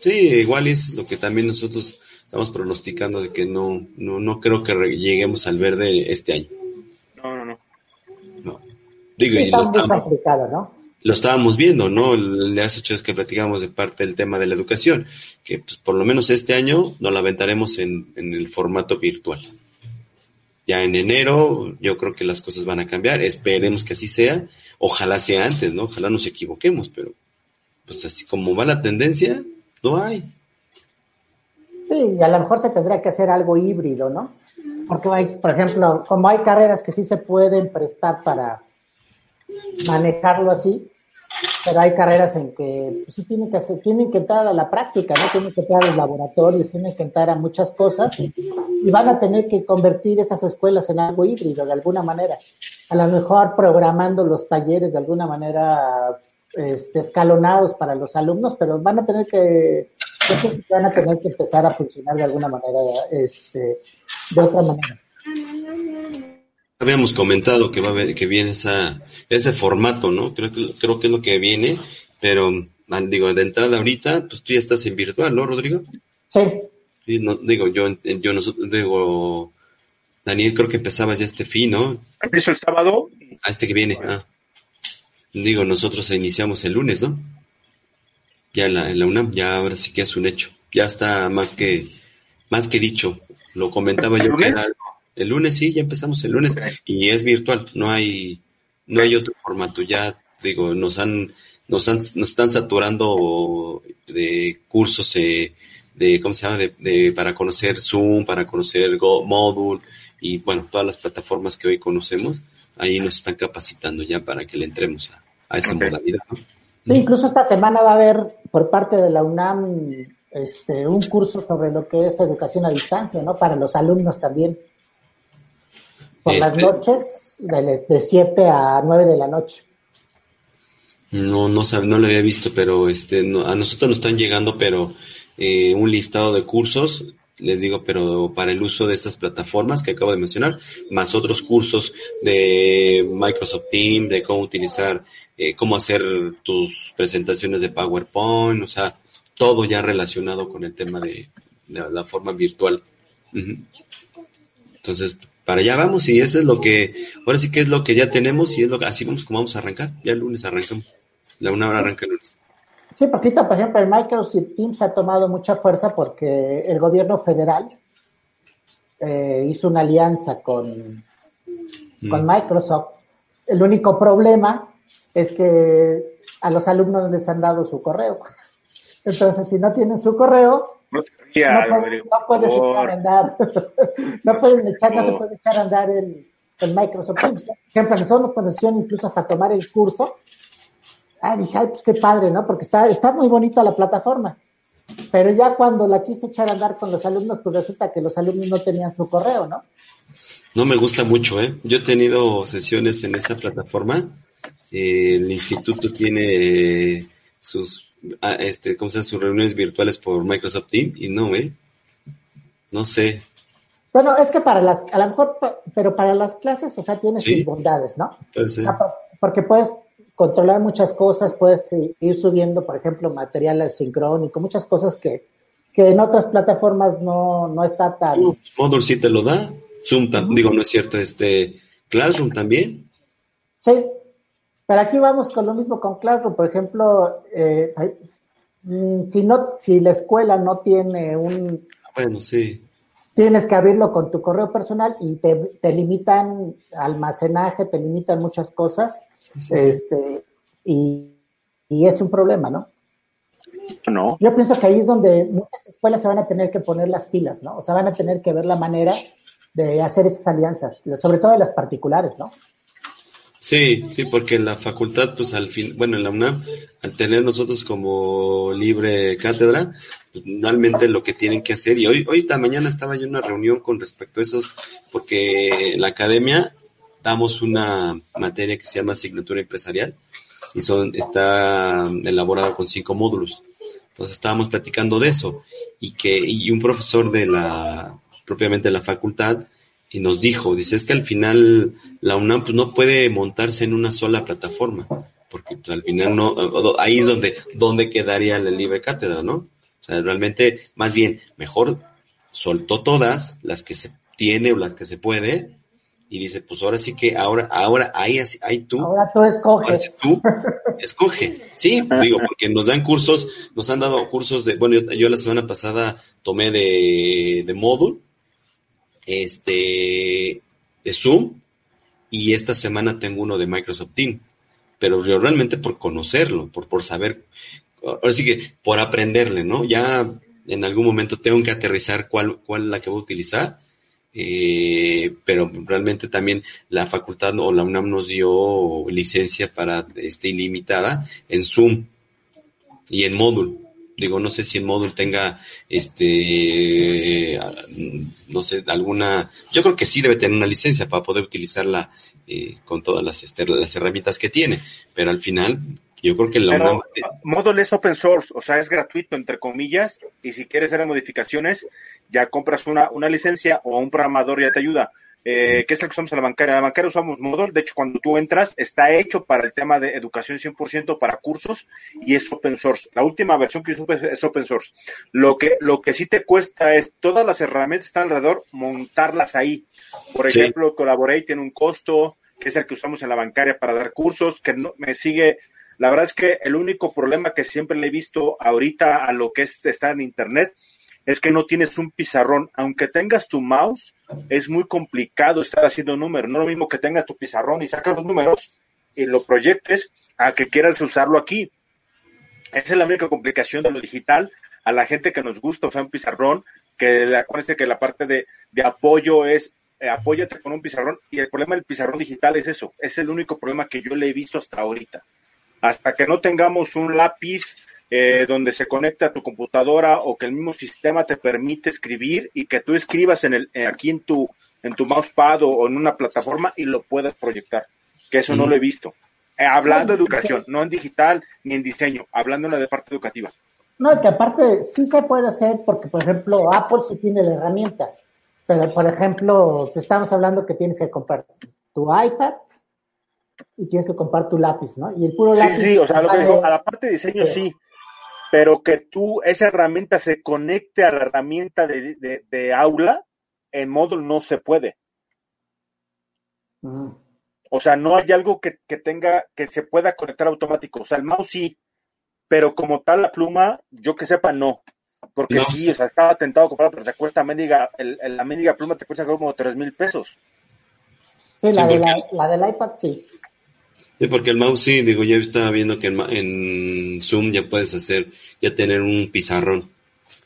Sí, igual es lo que también nosotros estamos pronosticando de que no, no, no creo que lleguemos al verde este año. No, no, no. No. Digo, y lo, ¿no? Lo estábamos viendo, ¿no? El de hace ocho es que platicamos de parte del tema de la educación, que pues, por lo menos este año nos la aventaremos en, en el formato virtual. Ya en enero yo creo que las cosas van a cambiar, esperemos que así sea, ojalá sea antes, ¿no? Ojalá nos equivoquemos, pero pues así como va la tendencia, no hay. Sí, y a lo mejor se tendrá que hacer algo híbrido, ¿no? Porque hay, por ejemplo, como hay carreras que sí se pueden prestar para manejarlo así, pero hay carreras en que pues, sí tienen que hacer, tienen que entrar a la práctica, ¿no? Tienen que entrar a los laboratorios, tienen que entrar a muchas cosas y van a tener que convertir esas escuelas en algo híbrido de alguna manera. A lo mejor programando los talleres de alguna manera este, escalonados para los alumnos, pero van a tener que van a tener que empezar a funcionar de alguna manera, este, de otra manera. Habíamos comentado que va a haber, que viene esa, ese formato, ¿no? Creo que, creo que es lo que viene, pero digo, de entrada ahorita, pues tú ya estás en virtual, ¿no, Rodrigo? Sí. Sí, no, digo, yo, yo nosotros, digo, Daniel, creo que empezabas ya este fin, ¿no? Empiezo el sábado. A este que viene, ah. Digo, nosotros iniciamos el lunes, ¿no? Ya en la, en la UNAM, ya ahora sí que es un hecho. Ya está más que, más que dicho. Lo comentaba yo que era el lunes sí, ya empezamos el lunes y es virtual, no hay, no hay otro formato. Ya digo, nos han, nos han, nos están saturando de cursos eh, de, ¿cómo se llama? De, para conocer Zoom, para conocer Go, Module y bueno, todas las plataformas que hoy conocemos, ahí nos están capacitando ya para que le entremos a, esa modalidad. incluso esta semana va a haber por parte de la UNAM este, un curso sobre lo que es educación a distancia, ¿no? Para los alumnos también. Por las este noches, de 7 a 9 de la noche. No, no, no lo había visto, pero este, a nosotros nos están llegando, pero eh, un listado de cursos, les digo, pero para el uso de estas plataformas que acabo de mencionar, más otros cursos de Microsoft Teams, de cómo utilizar, eh, cómo hacer tus presentaciones de PowerPoint, o sea, todo ya relacionado con el tema de, la forma virtual. Entonces, para allá vamos y eso es lo que, ahora sí que es lo que ya tenemos y es lo que, así vamos como vamos a arrancar. Ya el lunes arrancamos. La una hora arranca el lunes. Sí, porque por ejemplo, el Microsoft Teams ha tomado mucha fuerza porque el gobierno federal eh, hizo una alianza con, con mm. Microsoft. El único problema es que a los alumnos les han dado su correo. Entonces, si no tienen su correo, no, puedes echar a andar. no, pueden echar, no se puede echar a andar el, el Microsoft Teams. Por ejemplo, nosotros nos conocieron incluso hasta tomar el curso ah, dije, ay, pues qué padre, ¿no? Porque está, está muy bonita la plataforma. Pero ya cuando la quise echar a andar con los alumnos, pues resulta que los alumnos no tenían su correo, ¿no? No me gusta mucho, ¿eh? Yo he tenido sesiones en esta plataforma. el instituto tiene sus, ah, este, ¿cómo se? Sus reuniones virtuales por Microsoft Teams y no, ¿eh? No sé. Bueno, es que para las, a lo mejor, pero para las clases, o sea, tiene sus bondades, ¿no? Porque puedes controlar muchas cosas, puedes ir subiendo, por ejemplo, material sincrónico, muchas cosas que, que en otras plataformas no, no está tan... Uh, Moodle sí te lo da, Zoom, digo, no es cierto, este, Classroom también. Sí, pero aquí vamos con lo mismo con Classroom, por ejemplo, eh, mm, si, no, si la escuela no tiene un... Bueno, sí. Tienes que abrirlo con tu correo personal y te, te limitan almacenaje, te limitan muchas cosas este, y, es un problema, ¿no? No. Yo pienso que ahí es donde muchas escuelas se van a tener que poner las pilas, ¿no? O sea, van a tener que ver la manera de hacer esas alianzas, sobre todo las particulares, ¿no? Sí, sí, porque la facultad, pues al fin, bueno, en la UNAM, al tener nosotros como libre cátedra, pues, normalmente lo que tienen que hacer, y hoy, hoy esta mañana estaba yo en una reunión con respecto a esos, porque la academia damos una materia que se llama asignatura empresarial y son, está elaborada con cinco módulos. Entonces estábamos platicando de eso y que y un profesor de la propiamente de la facultad y nos dijo, dice, es que al final la UNAM pues, no puede montarse en una sola plataforma, porque pues, al final no, ahí es donde, donde quedaría la libre cátedra, ¿no? O sea, realmente, más bien, mejor soltó todas las que se tiene o las que se puede y dice, pues ahora sí que ahora, ahora ahí, ahí tú. Ahora tú escoges. tú escoge. Sí, digo, porque nos dan cursos, nos han dado cursos de, bueno, yo, la semana pasada tomé de, de módulo, este, de Zoom, y esta semana tengo uno de Microsoft Teams. Pero yo realmente por conocerlo, por, por saber, ahora que por aprenderle, ¿no? Ya en algún momento tengo que aterrizar cuál, cuál es la que voy a utilizar eh, pero realmente también la facultad o la UNAM nos dio licencia para este ilimitada en Zoom y en módulo. Digo, no sé si el módulo tenga, este, no sé, alguna, yo creo que sí debe tener una licencia para poder utilizarla eh, con todas las, este, las herramientas que tiene, pero al final, yo creo que la Pero, Moodle es open source, o sea, es gratuito, entre comillas, y si quieres hacer modificaciones, ya compras una, una licencia o un programador ya te ayuda. Eh, ¿Qué es lo que usamos en la bancaria? En la bancaria usamos Moodle, de hecho, cuando tú entras, está hecho para el tema de educación 100% para cursos y es open source. La última versión que supe es open source. Lo que, lo que sí te cuesta es todas las herramientas que están alrededor, montarlas ahí. Por Sí. ejemplo, Collaborate tiene un costo, que es el que usamos en la bancaria para dar cursos, que no, me sigue. La verdad es que el único problema que siempre le he visto ahorita a lo que es estar en Internet es que no tienes un pizarrón. Aunque tengas tu mouse, es muy complicado estar haciendo números. No lo mismo que tenga tu pizarrón y sacas los números y lo proyectes a que quieras usarlo aquí. Esa es la única complicación de lo digital. A la gente que nos gusta usar un pizarrón, que acuérdense que la parte de, de apoyo es eh, apóyate con un pizarrón y el problema del pizarrón digital es eso. Es el único problema que yo le he visto hasta ahorita. Hasta que no tengamos un lápiz eh, donde se conecta a tu computadora o que el mismo sistema te permite escribir y que tú escribas en el, aquí en tu, en tu mousepad o, en una plataforma y lo puedas proyectar. Que eso no lo he visto. Eh, hablando de educación, no en digital ni en diseño, hablando en la de parte educativa. No, que aparte sí se puede hacer porque, por ejemplo, Apple sí tiene la herramienta. Pero, por ejemplo, te estamos hablando que tienes que comprar tu iPad y tienes que comprar tu lápiz, ¿no? Y el puro Sí, lápiz. sí, o sea, lo que digo, a la parte de diseño Sí. sí, pero que tú, esa herramienta se conecte a la herramienta de, de, de aula, en módulo no se puede. O sea, no hay algo que, que tenga, que se pueda conectar automático. O sea, el mouse sí, pero como tal la pluma, yo que sepa, no. Porque No. sí, o sea, estaba tentado a comprar, pero te cuesta mendiga, el, el- la mendiga pluma te cuesta como tres mil pesos. Sí, la, Sí, de la, la del iPad sí. Sí, porque el mouse sí, digo, ya estaba viendo que en, en Zoom ya puedes hacer, ya tener un pizarrón.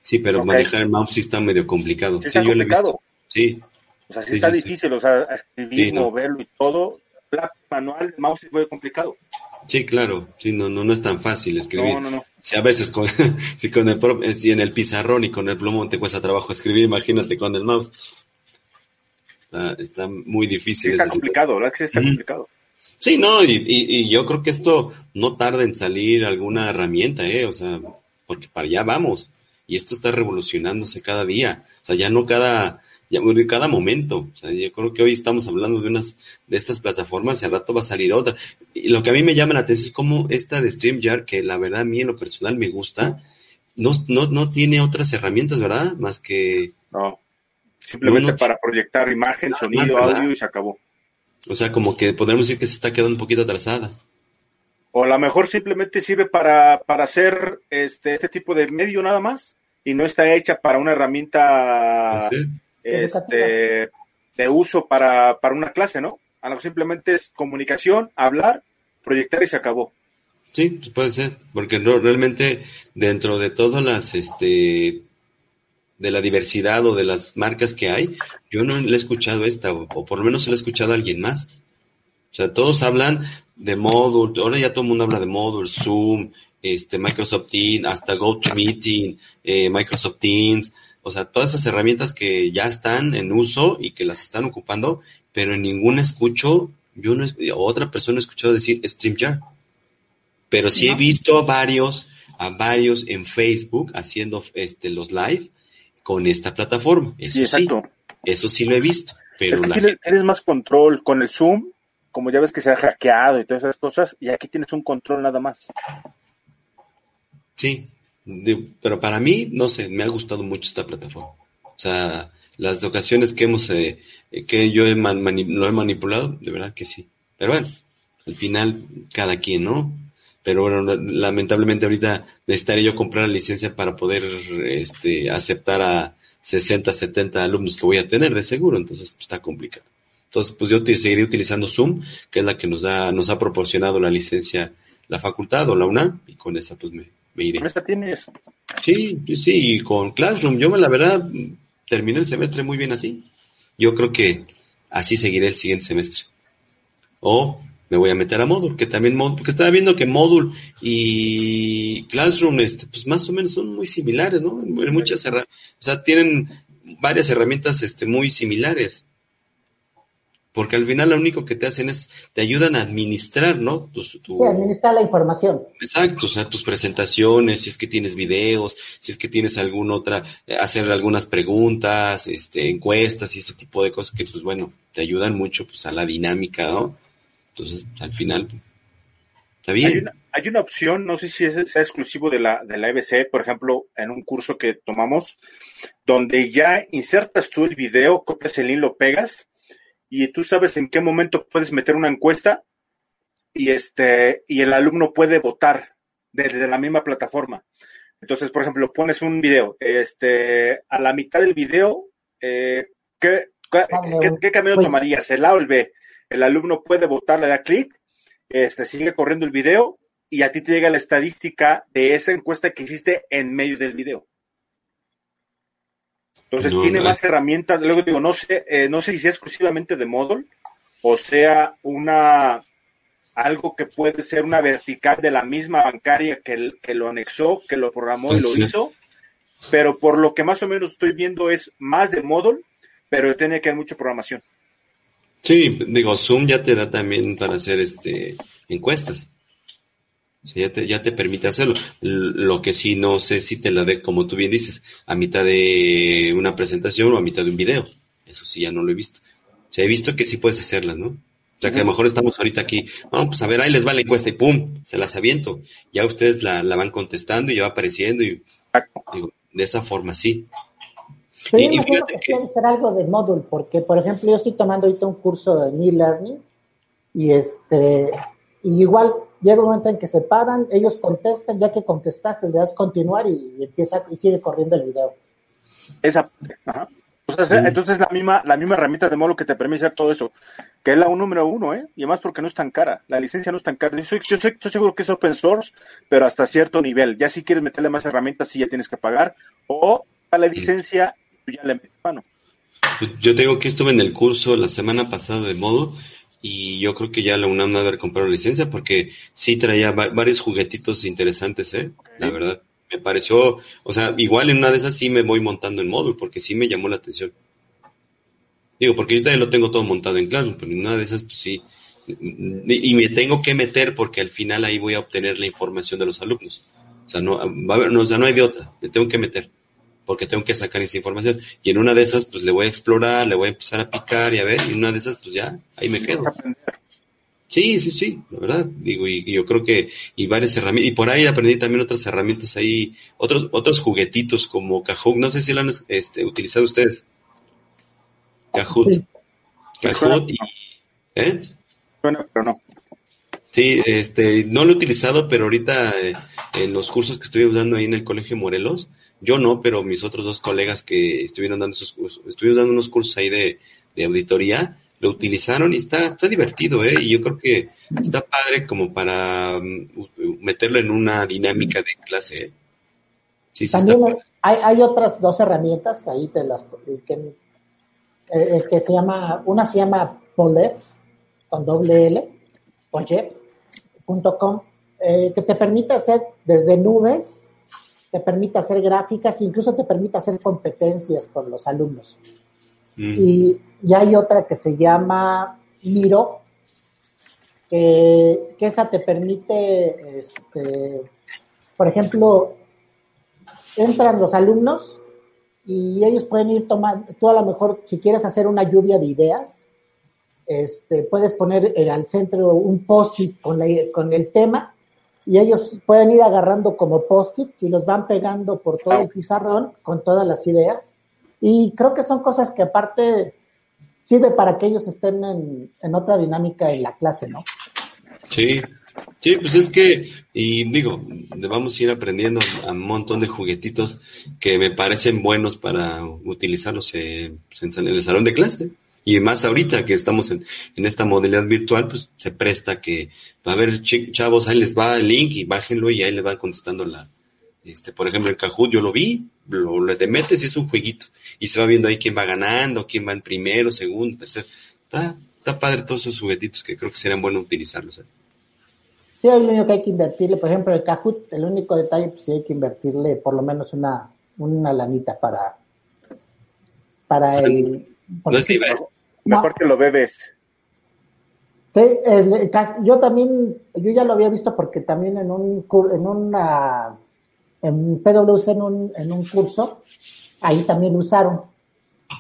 Sí, pero manejar el mouse sí está medio complicado. Sí, está yo lo he complicado. visto. Sí, O sea, sí, Sí, está sí, sí. difícil, o sea, escribir, Sí, moverlo y todo. La manual, el mouse es muy complicado. sí, claro. Sí, no, no, no es tan fácil escribir. No, no, no. Si a veces con, si con el pro- si en el pizarrón y con el plumón te cuesta trabajo escribir, imagínate con el mouse. Está, está muy Sí, difícil. está ese- complicado, ¿verdad? sí está complicado. Sí, no, y, y, y yo creo que esto no tarda en salir alguna herramienta, ¿eh? O sea, porque para allá vamos. Y esto está revolucionándose cada día. O sea, ya no cada, ya cada momento. O sea, yo creo que hoy estamos hablando de unas, de estas plataformas y al rato va a salir otra. Y lo que a mí me llama la atención es cómo esta de StreamYard, que la verdad a mí en lo personal me gusta, no, no, no tiene otras herramientas, ¿verdad? Más que, No. Simplemente No, no. para proyectar imagen, sonido, ¿verdad? audio y se acabó. O sea, como que podemos decir que se está quedando un poquito atrasada. O a lo mejor simplemente sirve para, para hacer este, este tipo de medio nada más y no está hecha para una herramienta ¿Sí? este, de uso para, para una clase, ¿no? A lo mejor simplemente es comunicación, hablar, proyectar y se acabó. Sí, pues puede ser, porque no, realmente dentro de todas las, este, de la diversidad o de las marcas que hay, yo no le he escuchado esta, o, o por lo menos se la he escuchado a alguien más. O sea, todos hablan de Moodle, ahora ya todo el mundo habla de Moodle, Zoom, este, Microsoft Teams, hasta GoToMeeting, eh, Microsoft Teams, o sea, todas esas herramientas que ya están en uso y que las están ocupando, pero en ninguna escucho, yo no, otra persona he escuchado decir StreamYard. Pero sí he visto a varios, a varios en Facebook haciendo este los live con esta plataforma. Eso Sí, sí, exacto. eso sí lo he visto. Pero es que la tienes, tienes más control con el Zoom, como ya ves que se ha hackeado y todas esas cosas, y aquí tienes un control nada más. Sí, de- pero para mí, no sé, me ha gustado mucho esta plataforma. O sea, las ocasiones que hemos, eh, eh, que yo he man- mani- lo he manipulado, de verdad que sí. Pero bueno, al final, cada quien, ¿no? Pero bueno, la- lamentablemente ahorita necesitaré yo comprar la licencia para poder, este, aceptar a 60, 70 alumnos que voy a tener de seguro, entonces está complicado. Entonces, pues yo seguiré utilizando Zoom, que es la que nos da, nos ha proporcionado la licencia la facultad o la UNAM, y con esa pues me, me iré. Con esta tienes. Sí, sí, y con Classroom, yo la verdad terminé el semestre muy bien así. Yo creo que así seguiré el siguiente semestre. O me voy a meter a Moodle, que también porque estaba viendo que Moodle y Classroom, este, pues más o menos son muy similares, ¿no? En muchas o sea, tienen varias herramientas, este, muy similares. Porque al final lo único que te hacen es, te ayudan a administrar, ¿no? Tu, Sí, administrar la información. Exacto, o sea, tus presentaciones, si es que tienes videos, si es que tienes alguna otra, eh, hacer algunas preguntas, este, encuestas y ese tipo de cosas que, pues bueno, te ayudan mucho, pues a la dinámica, ¿no? Entonces, al final, está bien. Hay una, hay una opción, no sé si es, sea exclusivo de la, de la EBC, por ejemplo, en un curso que tomamos, donde ya insertas tú el video, copias el link, lo pegas, y tú sabes en qué momento puedes meter una encuesta, y este, y el alumno puede votar desde la misma plataforma. Entonces, por ejemplo, pones un video, este, a la mitad del video, eh, ¿qué, qué, camino pues tomarías? ¿El A o el B? El alumno puede votar, le da clic, este, sigue corriendo el video y a ti te llega la estadística de esa encuesta que hiciste en medio del video. Entonces tiene más herramientas. Luego digo, no sé, eh, no sé si sea exclusivamente de Moodle o sea una algo que puede ser una vertical de la misma bancaria que, que lo anexó, que lo programó y lo hizo. Pero por lo que más o menos estoy viendo es más de Moodle, pero tiene que haber mucha programación. Sí, digo, Zoom ya te da también para hacer este encuestas. O sea, ya te, ya te permite hacerlo. Lo que sí no sé si te la dé, como tú bien dices, a mitad de una presentación o a mitad de un video. Eso sí ya no lo he visto. O sea, he visto que sí puedes hacerlas, ¿no? O sea, que a lo mejor estamos ahorita aquí, vamos, pues a ver, ahí les va la encuesta y pum, se las aviento. Ya ustedes la, la van contestando y ya va apareciendo y digo, de esa forma sí. Pero yo me que, que ser algo de módulo, porque, por ejemplo, yo estoy tomando ahorita un curso de e-learning y este, y igual llega un momento en que se paran, ellos contestan, ya que contestaste, le das continuar y, empieza y sigue corriendo el video. Esa, ajá. Entonces la misma, la misma herramienta de módulo que te permite hacer todo eso, que es la un número uno, ¿eh? Y además porque no es tan cara, la licencia no es tan cara. Yo, soy, yo, estoy seguro que es open source, pero hasta cierto nivel. Ya si quieres meterle más herramientas, sí ya tienes que pagar. O a la licencia yo tengo que estuve en el curso la semana pasada de modo y yo creo que ya la UNAM debe haber comprado licencia porque sí traía varios juguetitos interesantes, ¿eh? La verdad. Me pareció, o sea, igual en una de esas sí me voy montando en módulo porque sí me llamó la atención. Digo, porque yo también lo tengo todo montado en clase, pero en una de esas pues sí. Y me tengo que meter porque al final ahí voy a obtener la información de los alumnos. O sea, no, va a haber, no, o sea, no hay de otra, me tengo que meter porque tengo que sacar esa información. Y en una de esas, pues le voy a explorar, le voy a empezar a picar y a ver, y en una de esas, pues ya, ahí me quedo. Sí, sí, sí, la verdad, digo, y, yo creo que, y varias herramientas, y por ahí aprendí también otras herramientas ahí, otros, otros juguetitos como Kahoot, no sé si lo han este, utilizado ustedes. Kahoot. Kahoot y, ¿eh? Bueno, pero no. Sí, este, no lo he utilizado, pero ahorita eh, en los cursos que estoy usando ahí en el Colegio Morelos, yo no, pero mis otros dos colegas que estuvieron dando esos cursos, estuvieron dando unos cursos ahí de, auditoría, lo utilizaron y está, está divertido, ¿eh? Y yo creo que está padre como para mm, meterlo en una dinámica de clase, ¿eh? Sí, También hay, hay, otras dos herramientas que ahí te las que, eh, eh, que se llama, una se llama Polep, con doble L, Polep.com, eh, que te permite hacer desde nubes te permite hacer gráficas, incluso te permite hacer competencias con los alumnos. Mm. Y, hay otra que se llama Miro, que, esa te permite, este, por ejemplo, entran los alumnos y ellos pueden ir tomando, tú a lo mejor si quieres hacer una lluvia de ideas, este, puedes poner al centro un post-it con, con el tema y ellos pueden ir agarrando como post-its y los van pegando por todo el pizarrón con todas las ideas. Y creo que son cosas que aparte sirve para que ellos estén en, otra dinámica en la clase, ¿no? Sí, sí, pues es que, y digo, vamos a ir aprendiendo a un montón de juguetitos que me parecen buenos para utilizarlos en el salón de clase. Y más ahorita que estamos en, en esta modalidad virtual, pues se presta que va a haber chavos, ahí les va el link y bájenlo y ahí les van contestando la, este, por ejemplo, el Kahoot yo lo vi, lo, lo te metes y es un jueguito. Y se va viendo ahí quién va ganando, quién va en primero, segundo, tercero. Está, está padre todos esos juguetitos que creo que serían bueno utilizarlos. ¿eh? Sí, es lo único que hay que invertirle. Por ejemplo, el Kahoot, el único detalle, pues sí hay que invertirle por lo menos una, una lanita para, para el... No es Mejor que lo bebes. Sí, el- yo también, yo ya lo había visto porque también en un cur- en una en PwC en un, en un curso, ahí también lo usaron.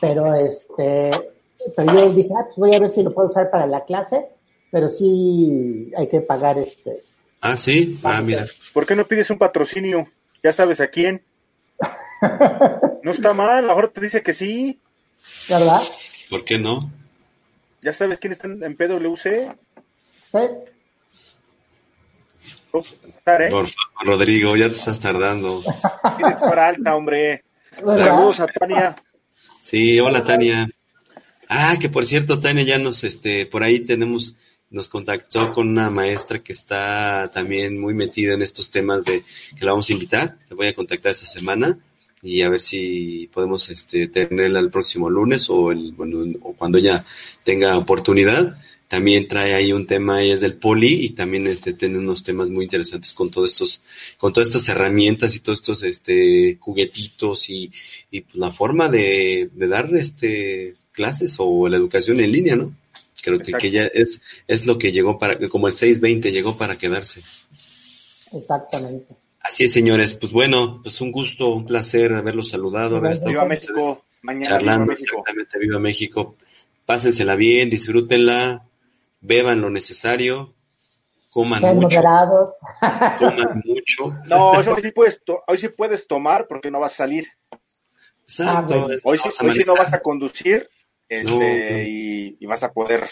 Pero este, pero yo dije, ah, pues voy a ver si lo puedo usar para la clase, pero sí hay que pagar este. Ah, sí. Ah, mira. ¿Por qué no pides un patrocinio? Ya sabes a quién. No está mal, a lo mejor te dice que sí. ¿Verdad? ¿Por qué no? Ya sabes quién está en PwC. Estar, ¿eh? Por favor, Rodrigo, ya te estás tardando. Tienes para alta, hombre. Saludos a Tania. Sí, hola Tania. Ah, que por cierto, Tania ya nos, este, por ahí tenemos, nos contactó con una maestra que está también muy metida en estos temas de que la vamos a invitar. La voy a contactar esta semana y a ver si podemos, este, tenerla el próximo lunes o el, bueno, o cuando ella tenga oportunidad. También trae ahí un tema, ella es del poli y también este tiene unos temas muy interesantes con todos estos, con todas estas herramientas y todos estos este juguetitos y, y pues, la forma de, de dar este clases o la educación en línea, ¿no? Creo que, que ya es, es lo que llegó para, como el 620 llegó para quedarse. Exactamente. Así es, señores. Pues bueno, pues un gusto, un placer haberlos saludado, haber estado Viva con México. ustedes Mañana charlando, Viva México. exactamente, viva México. Pásensela bien, disfrútenla, beban lo necesario, coman Sean mucho, moderados. coman mucho. No, hoy sí, puedes to- hoy sí puedes tomar porque no vas a salir. Exacto. Ah, Hoy sí, hoy sí no vas a conducir este, No, no. Y, y vas a poder.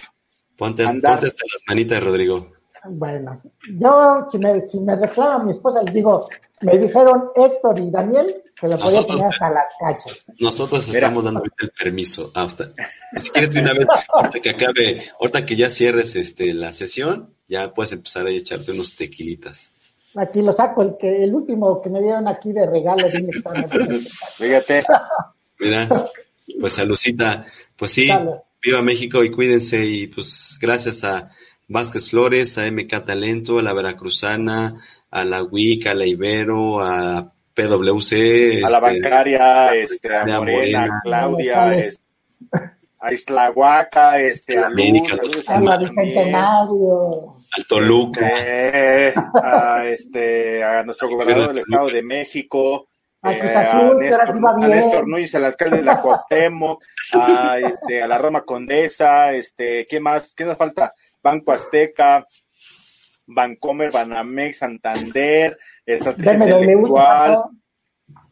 Ponte, andar. ponte hasta las manitas, Rodrigo. Bueno, yo si me, si me reclama mi esposa, les digo, me dijeron Héctor y Daniel que lo podía poner hasta las cachas. Nosotros Mira. estamos dando ahorita el permiso. Ah, usted- si quieres de una vez, ahorita que acabe, ahorita que ya cierres este la sesión, ya puedes empezar a echarte unos tequilitas. Aquí lo saco, el que el último que me dieron aquí de regalo de un examen. Fíjate. Mira, pues salucita. Pues sí, Dale. viva México y cuídense. Y pues gracias a Vázquez Flores, a MK Talento, a la Veracruzana, a la WIC, a la Ibero, a PWC. A la este, bancaria, este, a Morena, Morena. a Claudia, González. es- a Islahuaca, este, a Luz, América, saludos A la Luz Bicentenario. al Toluca. Eh, a, este, a nuestro gobernador del Estado de México, A eh, Azul, va a. Néstor Núñez, el alcalde de la Cuauhtémoc, a, este, a la Roma Condesa, este, ¿qué más? ¿Qué nos falta? Banco Azteca, Bancomer, Banamex, Santander, Estrategia BMW, Intelectual, ¿no?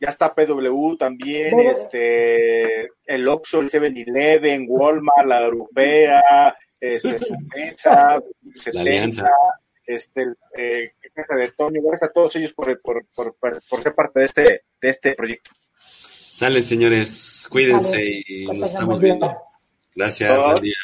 ya está PW también, este, el Oxxo, el 7-Eleven, Walmart, la Europea, este, Sumesa, 70, Alianza. este, eh, Casa de Toño, gracias a todos ellos por, por, por, por, por ser parte de este, de este proyecto. Salen, señores. Cuídense Vale. y nos estamos viendo. Gracias. Buen día.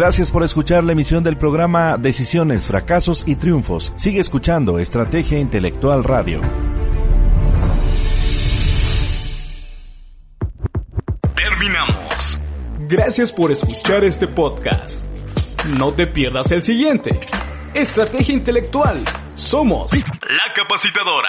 Gracias por escuchar la emisión del programa Decisiones, Fracasos y Triunfos. Sigue escuchando Estrategia Intelectual Radio. Terminamos. Gracias por escuchar este podcast. No te pierdas el siguiente. Estrategia Intelectual. Somos la capacitadora.